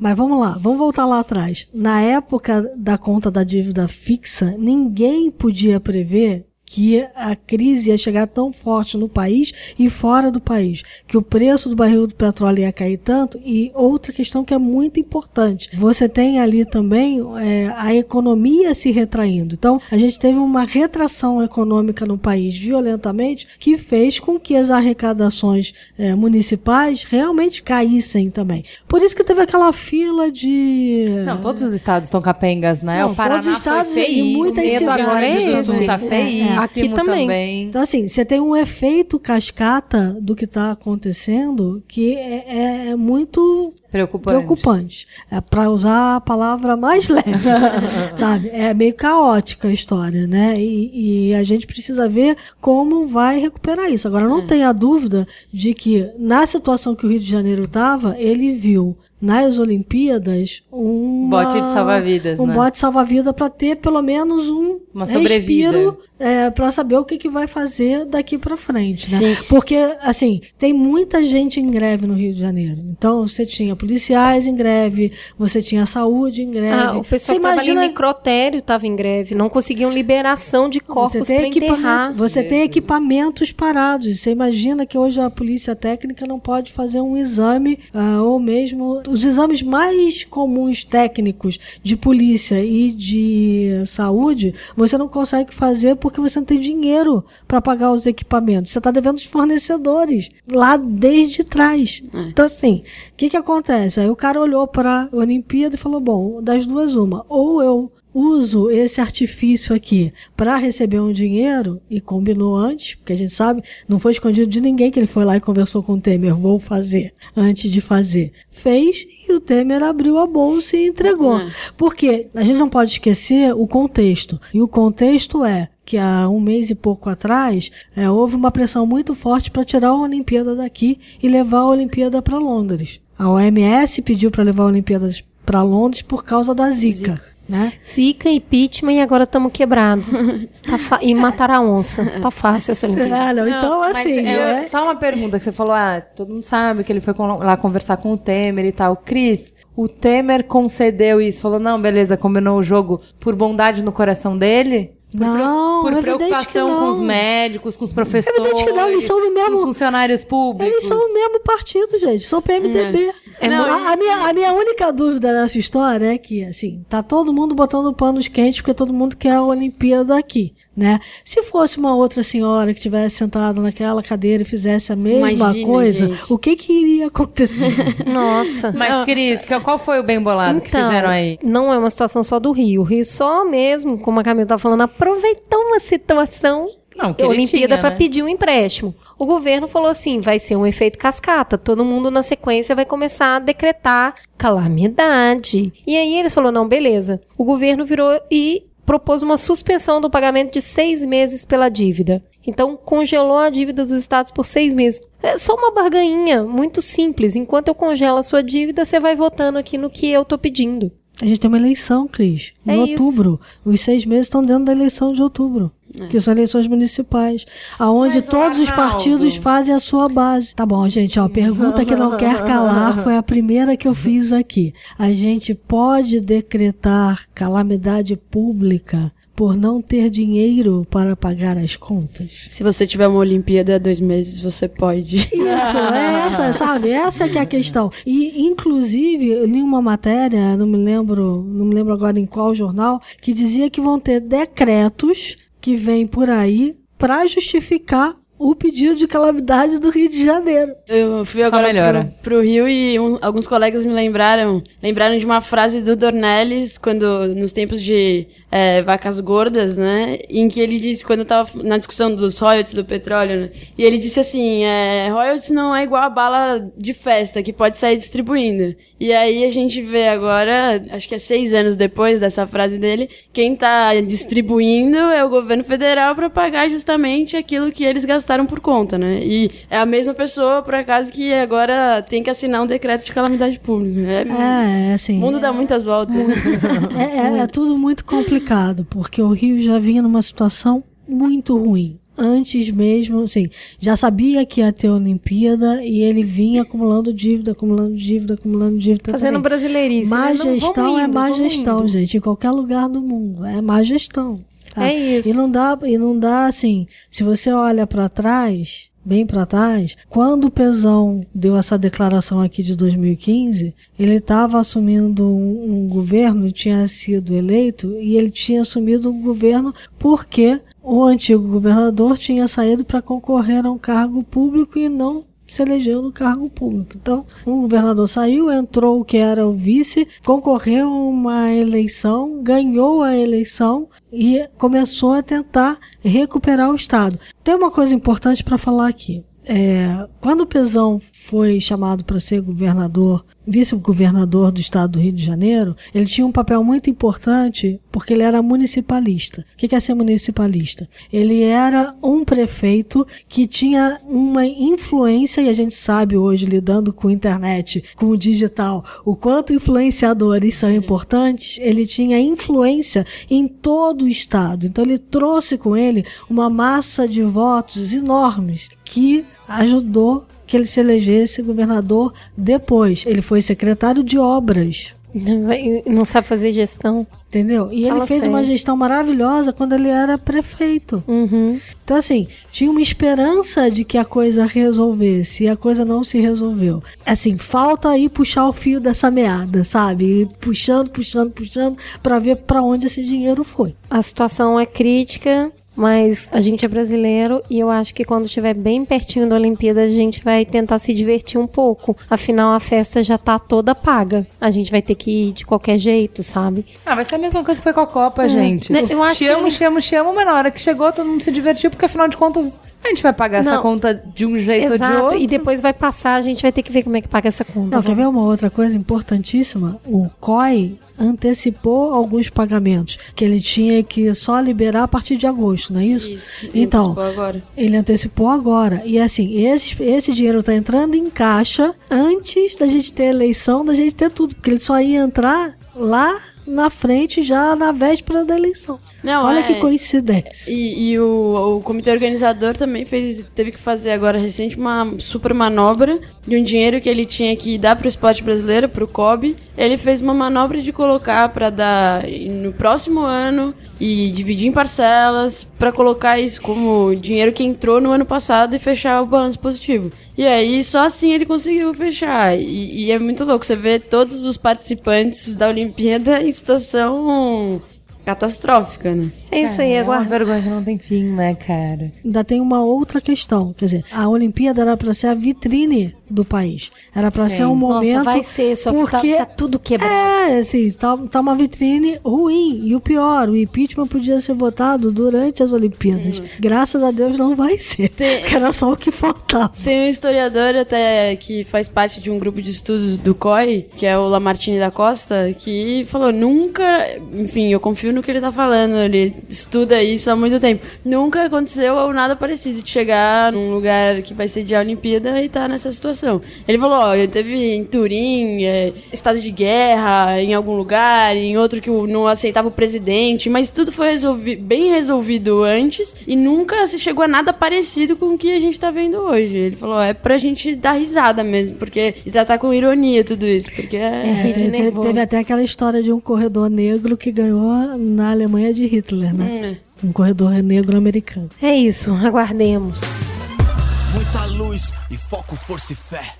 Mas vamos lá, vamos voltar lá atrás. Na época da conta da dívida fixa, ninguém podia prever que a crise ia chegar tão forte no país e fora do país, que o preço do barril do petróleo ia cair tanto. E outra questão que é muito importante, você tem ali também é, a economia se retraindo. Então, a gente teve uma retração econômica no país violentamente que fez com que as arrecadações é, municipais realmente caíssem também. Por isso que teve aquela fila de
Não, todos os estados estão capengas, né?
Não,
o Paraná
todos os estados
foi
e
feíssimo,
muitas cidades.
Grande do Sul
É,
tá
é,
feíssimo
aqui também.
também.
Então, assim, você tem um efeito cascata do que está acontecendo que é, é- é muito
Preocupante.
preocupante. É para usar a palavra mais leve, sabe? É meio caótica a história, né? E, e a gente precisa ver como vai recuperar isso. Agora, não tenha dúvida de que na situação que o Rio de Janeiro estava, ele viu nas Olimpíadas um
Bote de salva-vidas,
um
né?
bote salva-vida para ter pelo menos um
Uma sobrevida.
respiro é, para saber o que, que vai fazer daqui para frente, né?
Sim.
Porque assim tem muita gente em greve no Rio de Janeiro. Então você tinha, policiais em greve, você tinha saúde em greve.
Ah, o pessoal
Você
que
imagina-
necrotério estava em greve. Não conseguiam liberação de corpos
você tem,
para enterrar.
equipamento, você tem equipamentos parados. Você imagina que hoje a polícia técnica não pode fazer um exame, ah, ou mesmo os exames mais comuns técnicos de polícia e de saúde, você não consegue fazer porque você não tem dinheiro para pagar os equipamentos. Você está devendo os fornecedores lá desde trás. Então, assim, o que, que acontece? Aí o cara olhou para a Olimpíada e falou: bom, das duas, uma. Ou eu uso esse artifício aqui para receber um dinheiro e combinou antes, porque a gente sabe, não foi escondido de ninguém que ele foi lá e conversou com o Temer, vou fazer antes de fazer. Fez e o Temer abriu a bolsa e entregou. Porque a gente não pode esquecer o contexto. E o contexto é que há um mês e pouco atrás é, houve uma pressão muito forte para tirar a Olimpíada daqui e levar a Olimpíada para Londres. A OMS pediu para levar a Olimpíada para Londres por causa da Zika. Né?
Zika, impeachment e agora estamos quebrados. Tá e mataram a onça. Tá fácil essa Olimpíada.
É, não, então, assim,
é,
é-
Só uma pergunta que você falou, ah, todo mundo sabe que ele foi lá conversar com o Temer e tal. Cris, o Temer concedeu isso, falou, não, beleza, combinou o jogo por bondade no coração dele? Por
Não,
por
é
preocupação
que
com
não.
os médicos, com os professores,
evidente que não, eles são do mesmo-
com os funcionários públicos.
Eles são o mesmo partido, gente. São PMDB.
É
Não,
muito-
a, a minha, a minha única dúvida nessa história é que, assim, tá todo mundo botando panos quentes porque todo mundo quer a Olimpíada aqui, né? Se fosse uma outra senhora que tivesse sentado naquela cadeira e fizesse a mesma
Imagina,
coisa,
gente.
o que que iria acontecer?
Nossa.
Mas, Cris, que- qual foi o bem bolado que fizeram aí?
Então, Não é uma situação só do Rio. O Rio só mesmo, como a Camila tá falando, aproveitou uma situação
Não, que
Olimpíada para
né?
pedir um empréstimo. O governo falou assim, vai ser um efeito cascata. Todo mundo na sequência vai começar a decretar calamidade. E aí eles falaram, não, beleza. O governo virou e propôs uma suspensão do pagamento de seis meses pela dívida. Então, congelou a dívida dos estados por seis meses. É só uma barganhinha, muito simples. Enquanto eu congelo a sua dívida, você vai votando aqui no que eu tô pedindo.
A gente tem uma eleição, Cris. Em
É isso.
outubro. Os seis meses estão dentro da eleição de outubro. Que são eleições municipais. Aonde
Mas,
todos os partidos fazem a sua base. Tá bom, gente, ó. Pergunta que não quer calar foi a primeira que eu fiz aqui. A gente pode decretar calamidade pública por não ter dinheiro para pagar as contas?
Se você tiver uma Olimpíada há dois meses, você pode.
Isso, é essa, sabe? Essa que é a questão. E, inclusive, eu li uma matéria, não me lembro, não me lembro agora em qual jornal, que dizia que vão ter decretos que vêm por aí para justificar o pedido de calamidade do Rio de Janeiro.
Eu fui
Só
agora pro, pro Rio e um- alguns colegas me lembraram, lembraram de uma frase do Dornelles, quando, nos tempos de é, vacas gordas, né? Em que ele disse, quando tava na discussão dos royalties do petróleo, né? E ele disse assim, é, royalties não é igual a bala de festa, que pode sair distribuindo. E aí a gente vê agora, acho que é seis anos depois dessa frase dele, quem tá distribuindo é o governo federal para pagar justamente aquilo que eles gastaram por conta, né? E é a mesma pessoa, por acaso, que agora tem que assinar um decreto de calamidade pública. É,
É, é assim.
o mundo dá muitas voltas.
É, é- é tudo muito complicado, porque o Rio já vinha numa situação muito ruim. Antes mesmo, assim, já sabia que ia ter Olimpíada e ele vinha acumulando dívida, acumulando dívida, acumulando dívida.
Fazendo brasileirice.
Má
né? Vamos
gestão é
indo,
má
vamos
gestão,
indo.
gente, em qualquer lugar do mundo. É má gestão. Tá?
É isso.
E não dá, e não dá assim, se você olha pra trás, bem pra trás, quando o Pezão deu essa declaração aqui de 2015, ele estava assumindo um, um governo, tinha sido eleito e ele tinha assumido um governo porque o antigo governador tinha saído para concorrer a um cargo público e não se elegeu no cargo público. Então, um governador saiu, entrou o que era o vice, concorreu a uma eleição, ganhou a eleição e começou a tentar recuperar o Estado. Tem uma coisa importante para falar aqui. É, quando o Pezão foi chamado para ser governador, vice-governador do estado do Rio de Janeiro, ele tinha um papel muito importante porque ele era municipalista. O que é ser municipalista? Ele era um prefeito que tinha uma influência, e a gente sabe hoje, lidando com a internet, com o digital, o quanto influenciadores são importantes. Ele tinha influência em todo o estado. Então ele trouxe com ele uma massa de votos enormes que ajudou que ele se elegesse governador depois. Ele foi secretário de obras.
Não sabe fazer gestão.
Entendeu? E ele
Fala
fez
sério.
uma gestão maravilhosa quando ele era prefeito.
Uhum.
Então, assim, tinha uma esperança de que a coisa resolvesse e a coisa não se resolveu. Assim, falta aí puxar o fio dessa meada, sabe? Ir puxando, puxando, puxando, pra ver pra onde esse dinheiro foi.
A situação é crítica, mas a gente é brasileiro e eu acho que quando estiver bem pertinho da Olimpíada a gente vai tentar se divertir um pouco. Afinal, a festa já tá toda paga. A gente vai ter que ir de qualquer jeito, sabe?
Ah, vai ser a mesma coisa que foi com a Copa, gente.
Né, eu acho
te
que
amo,
ele-
te amo, te amo, mas na hora que chegou todo mundo se divertiu, porque afinal de contas a gente vai pagar essa
Não.
conta de um jeito ou de
Exato.
outro.
E depois vai passar, a gente vai ter que ver como é que paga essa conta.
Não, quer ver uma outra coisa importantíssima? O COI antecipou alguns pagamentos que ele tinha que só liberar a partir de agosto, não é isso?
Isso.
Então,
antecipou agora.
Ele antecipou agora. E assim, esse, esse dinheiro está entrando em caixa antes da gente ter eleição, da gente ter tudo. Porque ele só ia entrar lá na frente, já na véspera da eleição.
Não,
Olha
é-
que coincidência.
E, e o, o comitê organizador também fez, teve que fazer agora recente uma super manobra de um dinheiro que ele tinha que dar para o esporte brasileiro, para o COB. Ele fez uma manobra de colocar para dar no próximo ano e dividir em parcelas para colocar isso como dinheiro que entrou no ano passado e fechar o balanço positivo. E aí só assim ele conseguiu fechar. E, e é muito louco você ver todos os participantes da Olimpíada em situação catastrófica, né?
É isso aí,
É uma
aguarda.
vergonha que não tem fim, né, cara?
Ainda tem uma outra questão. Quer dizer, a Olimpíada era para ser a vitrine do país. Era para ser um momento.
Nossa, vai ser, só que
porque
tá, tá tudo quebrado.
É, assim, tá, tá uma vitrine ruim. E o pior, o impeachment podia ser votado durante as Olimpíadas. Graças a Deus não vai ser.
Tem-
Que era só o que faltava.
Tem um historiador até que faz parte de um grupo de estudos do COI, que é o Lamartine da Costa, que falou, nunca, enfim, eu confio no que ele tá falando, ele estuda isso há muito tempo. Nunca aconteceu nada parecido de chegar num lugar que vai sediar a Olimpíada e tá nessa situação. Ele falou, ó, eu teve em Turim, é, estado de guerra em algum lugar, em outro que não aceitava o presidente, mas tudo foi resolvi bem resolvido antes e nunca se chegou a nada parecido com o que a gente tá vendo hoje. Ele falou, é pra gente dar risada mesmo, porque tratar com ironia tudo isso, porque é...
nervoso.
teve até aquela história de um corredor negro que ganhou na Alemanha de Hitler, né?
Hum, é.
Um corredor negro americano.
É isso, aguardemos.
Muita luz e foco, força e fé.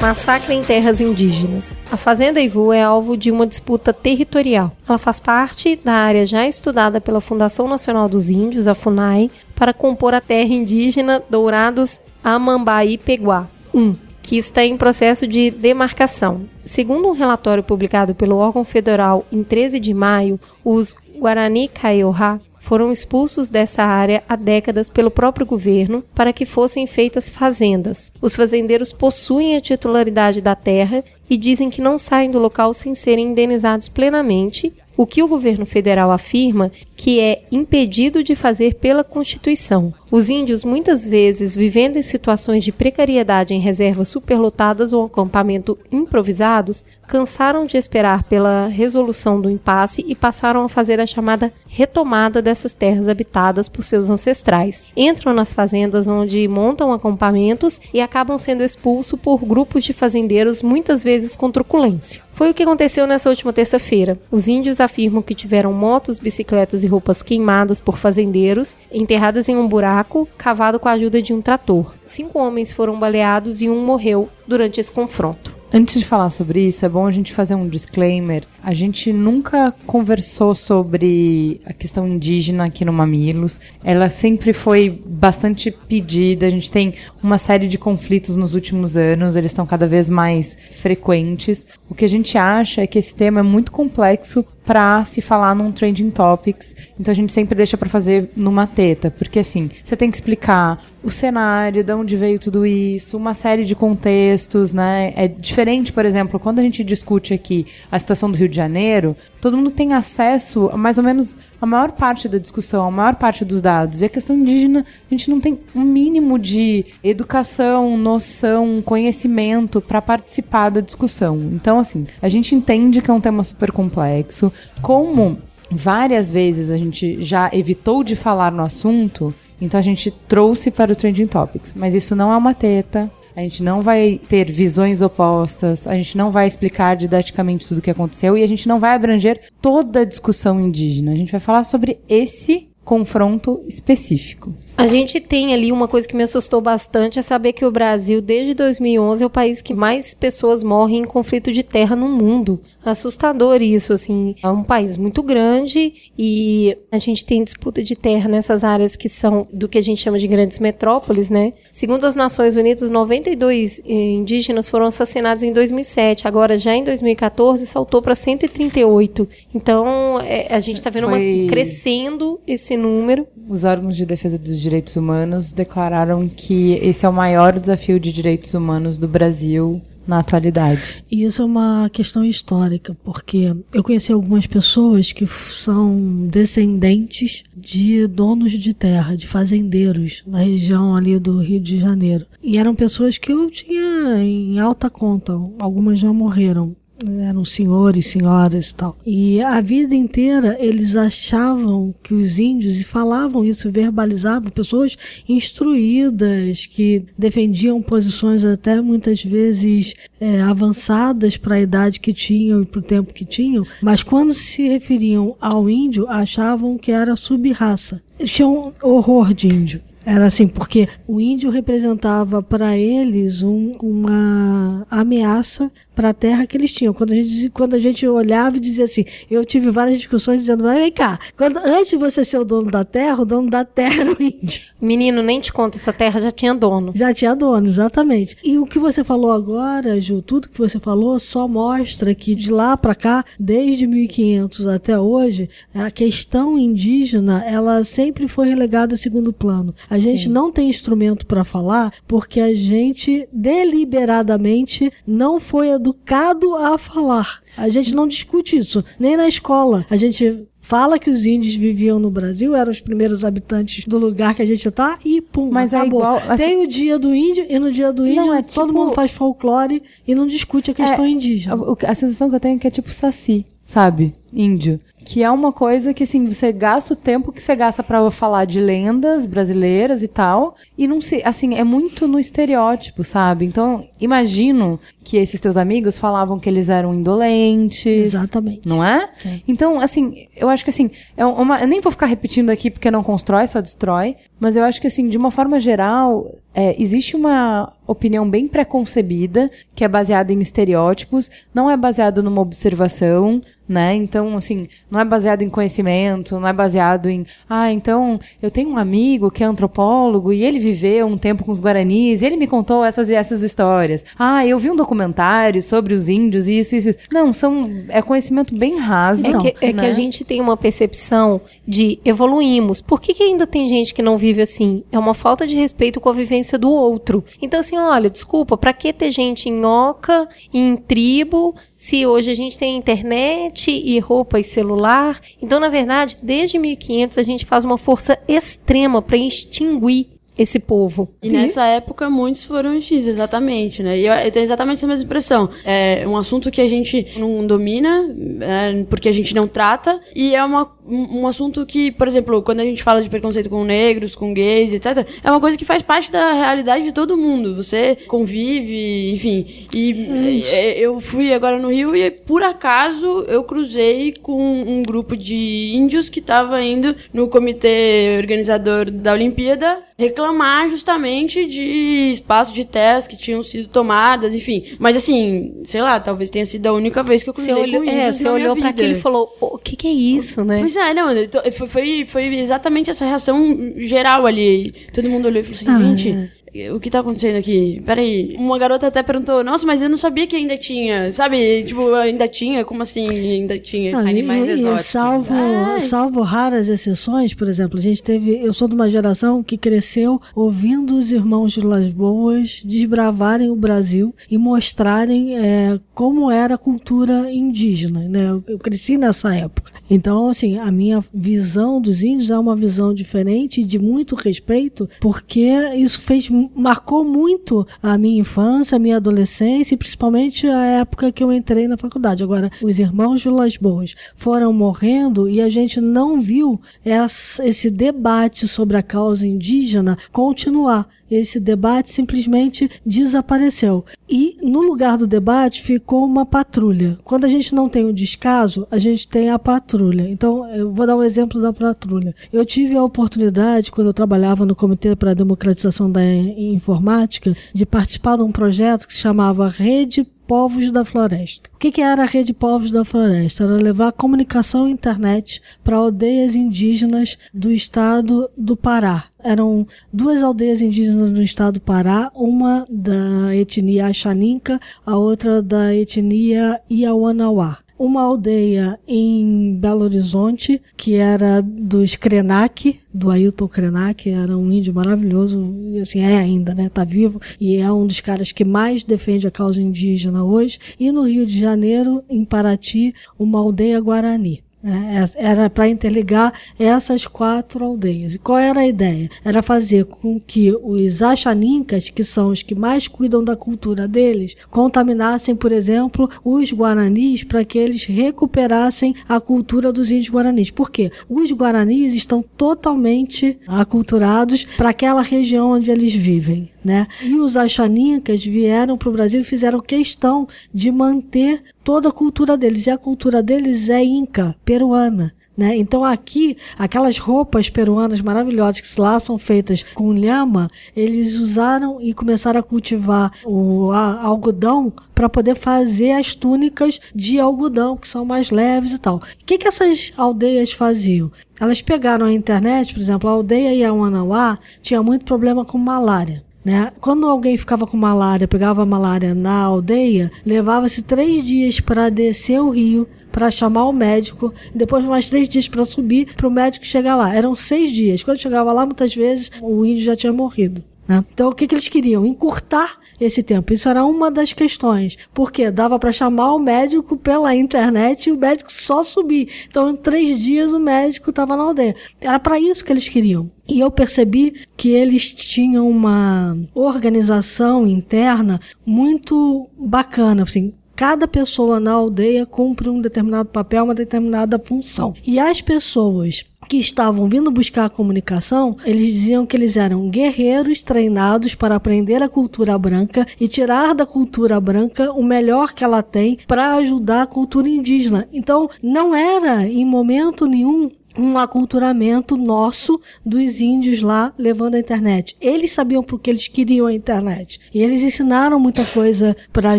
Massacre em terras indígenas. A Fazenda Ivu é alvo de uma disputa territorial. Ela faz parte da área já estudada pela Fundação Nacional dos Índios, a FUNAI, para compor a terra indígena Dourados Amambaí Peguá 1, que está em processo de demarcação. Segundo um relatório publicado pelo órgão federal em 13 de maio, os Guarani Kaiowá foram expulsos dessa área há décadas pelo próprio governo para que fossem feitas fazendas. Os fazendeiros possuem a titularidade da terra e dizem que não saem do local sem serem indenizados plenamente, o que o governo federal afirma que é impedido de fazer pela Constituição. Os índios, muitas vezes vivendo em situações de precariedade em reservas superlotadas ou acampamento improvisados, cansaram de esperar pela resolução do impasse e passaram a fazer a chamada retomada dessas terras habitadas por seus ancestrais. Entram nas fazendas onde montam acampamentos e acabam sendo expulsos por grupos de fazendeiros, muitas vezes com truculência. Foi o que aconteceu nessa última terça-feira. Os índios afirmam que tiveram motos, bicicletas e roupas queimadas por fazendeiros, enterradas em um buraco cavado com a ajuda de um trator. Cinco homens foram baleados e um morreu durante esse confronto.
Antes de falar sobre isso, é bom a gente fazer um disclaimer. A gente nunca conversou sobre a questão indígena aqui no Mamilos. Ela sempre foi bastante pedida. A gente tem uma série de conflitos nos últimos anos, eles estão cada vez mais frequentes. O que a gente acha é que esse tema é muito complexo pra se falar num Trending Topics. Então a gente sempre deixa pra fazer numa teta, porque assim, você tem que explicar o cenário, de onde veio tudo isso, uma série de contextos, né? É diferente, por exemplo, quando a gente discute aqui a situação do Rio de Janeiro, todo mundo tem acesso a mais ou menos a maior parte da discussão, a maior parte dos dados. E a questão indígena, a gente não tem um mínimo de educação, noção, conhecimento para participar da discussão. Então, assim, a gente entende que é um tema super complexo. Como várias vezes a gente já evitou de falar no assunto, então a gente trouxe para o Trending Topics. Mas isso não é uma teta. A gente não vai ter visões opostas, a gente não vai explicar didaticamente tudo o que aconteceu e a gente não vai abranger toda a discussão indígena. A gente vai falar sobre esse confronto específico.
A gente tem ali uma coisa que me assustou bastante é saber que o Brasil, desde 2011, é o país que mais pessoas morrem em conflito de terra no mundo. Assustador isso, assim. É um país muito grande e a gente tem disputa de terra nessas áreas que são do que a gente chama de grandes metrópoles, né? Segundo as Nações Unidas, 92 eh, indígenas foram assassinados em 2007. Agora, já em 2014, saltou para 138. Então, é, a gente está vendo
Foi-
uma, crescendo esse número.
Os órgãos de defesa dos direitos humanos declararam que esse é o maior desafio de direitos humanos do Brasil na atualidade.
E isso é uma questão histórica, porque eu conheci algumas pessoas que são descendentes de donos de terra, de fazendeiros, na região ali do Rio de Janeiro. E eram pessoas que eu tinha em alta conta, algumas já morreram. Eram senhores, senhoras e tal. E a vida inteira eles achavam que os índios, e falavam isso, verbalizavam, pessoas instruídas, que defendiam posições até muitas vezes é, avançadas para a idade que tinham e para o tempo que tinham, mas quando se referiam ao índio, achavam que era sub-raça. Eles tinham horror de índio. Era assim, porque o índio representava para eles um- uma ameaça para a terra que eles tinham. Quando a, gente, quando a gente olhava e dizia assim, eu tive várias discussões dizendo, mas vem cá, quando, antes de você ser o dono da terra, o dono da terra era o índio.
Menino, nem te conta, essa terra já tinha dono.
Já tinha dono, exatamente. E o que você falou agora, Ju, tudo que você falou só mostra que de lá para cá, desde 1500 até hoje, a questão indígena, ela sempre foi relegada a segundo plano. A gente não tem instrumento para falar porque a gente deliberadamente não foi educado a falar. A gente não discute isso, nem na escola. A gente fala que os índios viviam no Brasil, eram os primeiros habitantes do lugar que a gente tá e pum,
Mas é
acabou.
igual, assim-
Tem o dia do índio e no dia do índio
é
todo
tipo-
mundo faz folclore e não discute a questão
É,
indígena.
o- A, sensação que eu tenho é que é tipo saci, sabe? Índio. Que é uma coisa que, assim, você gasta o tempo que você gasta pra falar de lendas brasileiras e tal. E não se. Assim, é muito no estereótipo, sabe? Então, imagino que esses teus amigos falavam que eles eram indolentes.
Exatamente.
Não é? Então, assim, eu acho que assim, é uma. Eu nem vou ficar repetindo aqui porque não constrói, só destrói. Mas eu acho que, assim, de uma forma geral, é, existe uma opinião bem preconcebida, que é baseada em estereótipos, não é baseado numa observação, né? Então, assim, não é baseado em conhecimento, não é baseado em, ah, então eu tenho um amigo que é antropólogo e ele viveu um tempo com os guaranis, e ele me contou essas e essas histórias. Ah, eu vi um documentário sobre os índios, isso, isso, isso. Não, são é conhecimento bem raso.
É, que, é que
né?
a gente tem uma percepção de evoluímos. Por que, que ainda tem gente que não vive assim? É uma falta de respeito com a vivência do outro. Então, assim, olha, desculpa, pra que ter gente em oca, em tribo, se hoje a gente tem internet e roupa e celular? Então, na verdade, desde 1500 a gente faz uma força extrema pra extinguir esse povo.
E nessa época muitos foram X, exatamente, né? E eu, eu tenho exatamente essa mesma impressão. É um assunto que a gente não domina, é, porque a gente não trata, e é uma, um, assunto que, por exemplo, quando a gente fala de preconceito com negros, com gays, etc., é uma coisa que faz parte da realidade de todo mundo. Você convive, enfim. E é, eu fui agora no Rio e, por acaso, eu cruzei com um grupo de índios que estava indo no comitê organizador da Olimpíada reclamar justamente de espaços de terras que tinham sido tomadas, enfim. Mas assim, sei lá, talvez tenha sido a única vez que eu cruzei
Você olhou,
com
é, você olhou pra
vida.
aquilo e falou: o que, que é isso, né?
Pois é, não, foi, foi, foi exatamente essa reação geral ali. Todo mundo olhou e falou assim,
Ah,
gente,
é.
O que tá acontecendo aqui? Peraí. Uma garota até perguntou, nossa, mas eu não sabia que ainda tinha, sabe? Tipo, ainda tinha? Como assim ainda tinha?
Não,
Animais
e, e
exóticos.
salvo,
É.
salvo raras exceções, por exemplo, a gente teve. Eu sou de uma geração que cresceu ouvindo os irmãos de Las Boas desbravarem o Brasil e mostrarem é, como era a cultura indígena. Né? Eu, eu cresci nessa época. Então, assim, a minha visão dos índios é uma visão diferente e de muito respeito, porque isso fez, marcou muito a minha infância, a minha adolescência e principalmente a época que eu entrei na faculdade. Agora, os irmãos de Las Boas foram morrendo e a gente não viu essa- esse debate sobre a causa indígena continuar. Esse debate simplesmente desapareceu. E no lugar do debate ficou uma patrulha. Quando a gente não tem o descaso, a gente tem a patrulha. Então, eu vou dar um exemplo da patrulha. Eu tive a oportunidade, quando eu trabalhava no Comitê para a Democratização da Informática, de participar de um projeto que se chamava Rede Povos da Floresta. O que, era a Rede Povos da Floresta? Era levar comunicação e internet para aldeias indígenas do estado do Pará. Eram duas aldeias indígenas do estado do Pará, uma da etnia Axaninca, a outra da etnia Iauanauá uma aldeia em Belo Horizonte, que era dos Krenak, do Ailton Krenak, era um índio maravilhoso, e assim, é ainda, né? Tá vivo, e é um dos caras que mais defende a causa indígena hoje. E no Rio de Janeiro, em Paraty, uma aldeia Guarani. Né? Era para interligar essas quatro aldeias. E qual era a ideia? Era fazer com que os axanincas, que são os que mais cuidam da cultura deles, contaminassem, por exemplo, os guaranis para que eles recuperassem a cultura dos índios guaranis. Por quê? Os guaranis estão totalmente aculturados para aquela região onde eles vivem. Né? E os axanincas vieram para o Brasil e fizeram questão de manter toda a cultura deles. E a cultura deles é inca, peruana. Né? Então aqui, aquelas roupas peruanas maravilhosas que lá são feitas com lhama, eles usaram e começaram a cultivar o a- algodão para poder fazer as túnicas de algodão, que são mais leves e tal. O que, que essas aldeias faziam? Elas pegaram a internet, por exemplo, a aldeia Iauanauá tinha muito problema com malária. Né? Quando alguém ficava com malária, pegava malária na aldeia, levava-se três dias para descer o rio, para chamar o médico, depois mais três dias para subir, para o médico chegar lá. Eram seis dias. Quando chegava lá, muitas vezes o índio já tinha morrido. Né? Então, o que, que eles queriam? Encurtar esse tempo. Isso era uma das questões. Porque dava para chamar o médico pela internet e o médico só subir. Então, em três dias, o médico estava na aldeia. Era para isso que eles queriam. E eu percebi que eles tinham uma organização interna muito bacana. Assim, Cada pessoa na aldeia cumpre um determinado papel, uma determinada função. E as pessoas que estavam vindo buscar a comunicação, eles diziam que eles eram guerreiros treinados para aprender a cultura branca e tirar da cultura branca o melhor que ela tem para ajudar a cultura indígena. Então, não era em momento nenhum um aculturamento nosso dos índios lá levando a internet. Eles sabiam porque eles queriam a internet. E eles ensinaram muita coisa pra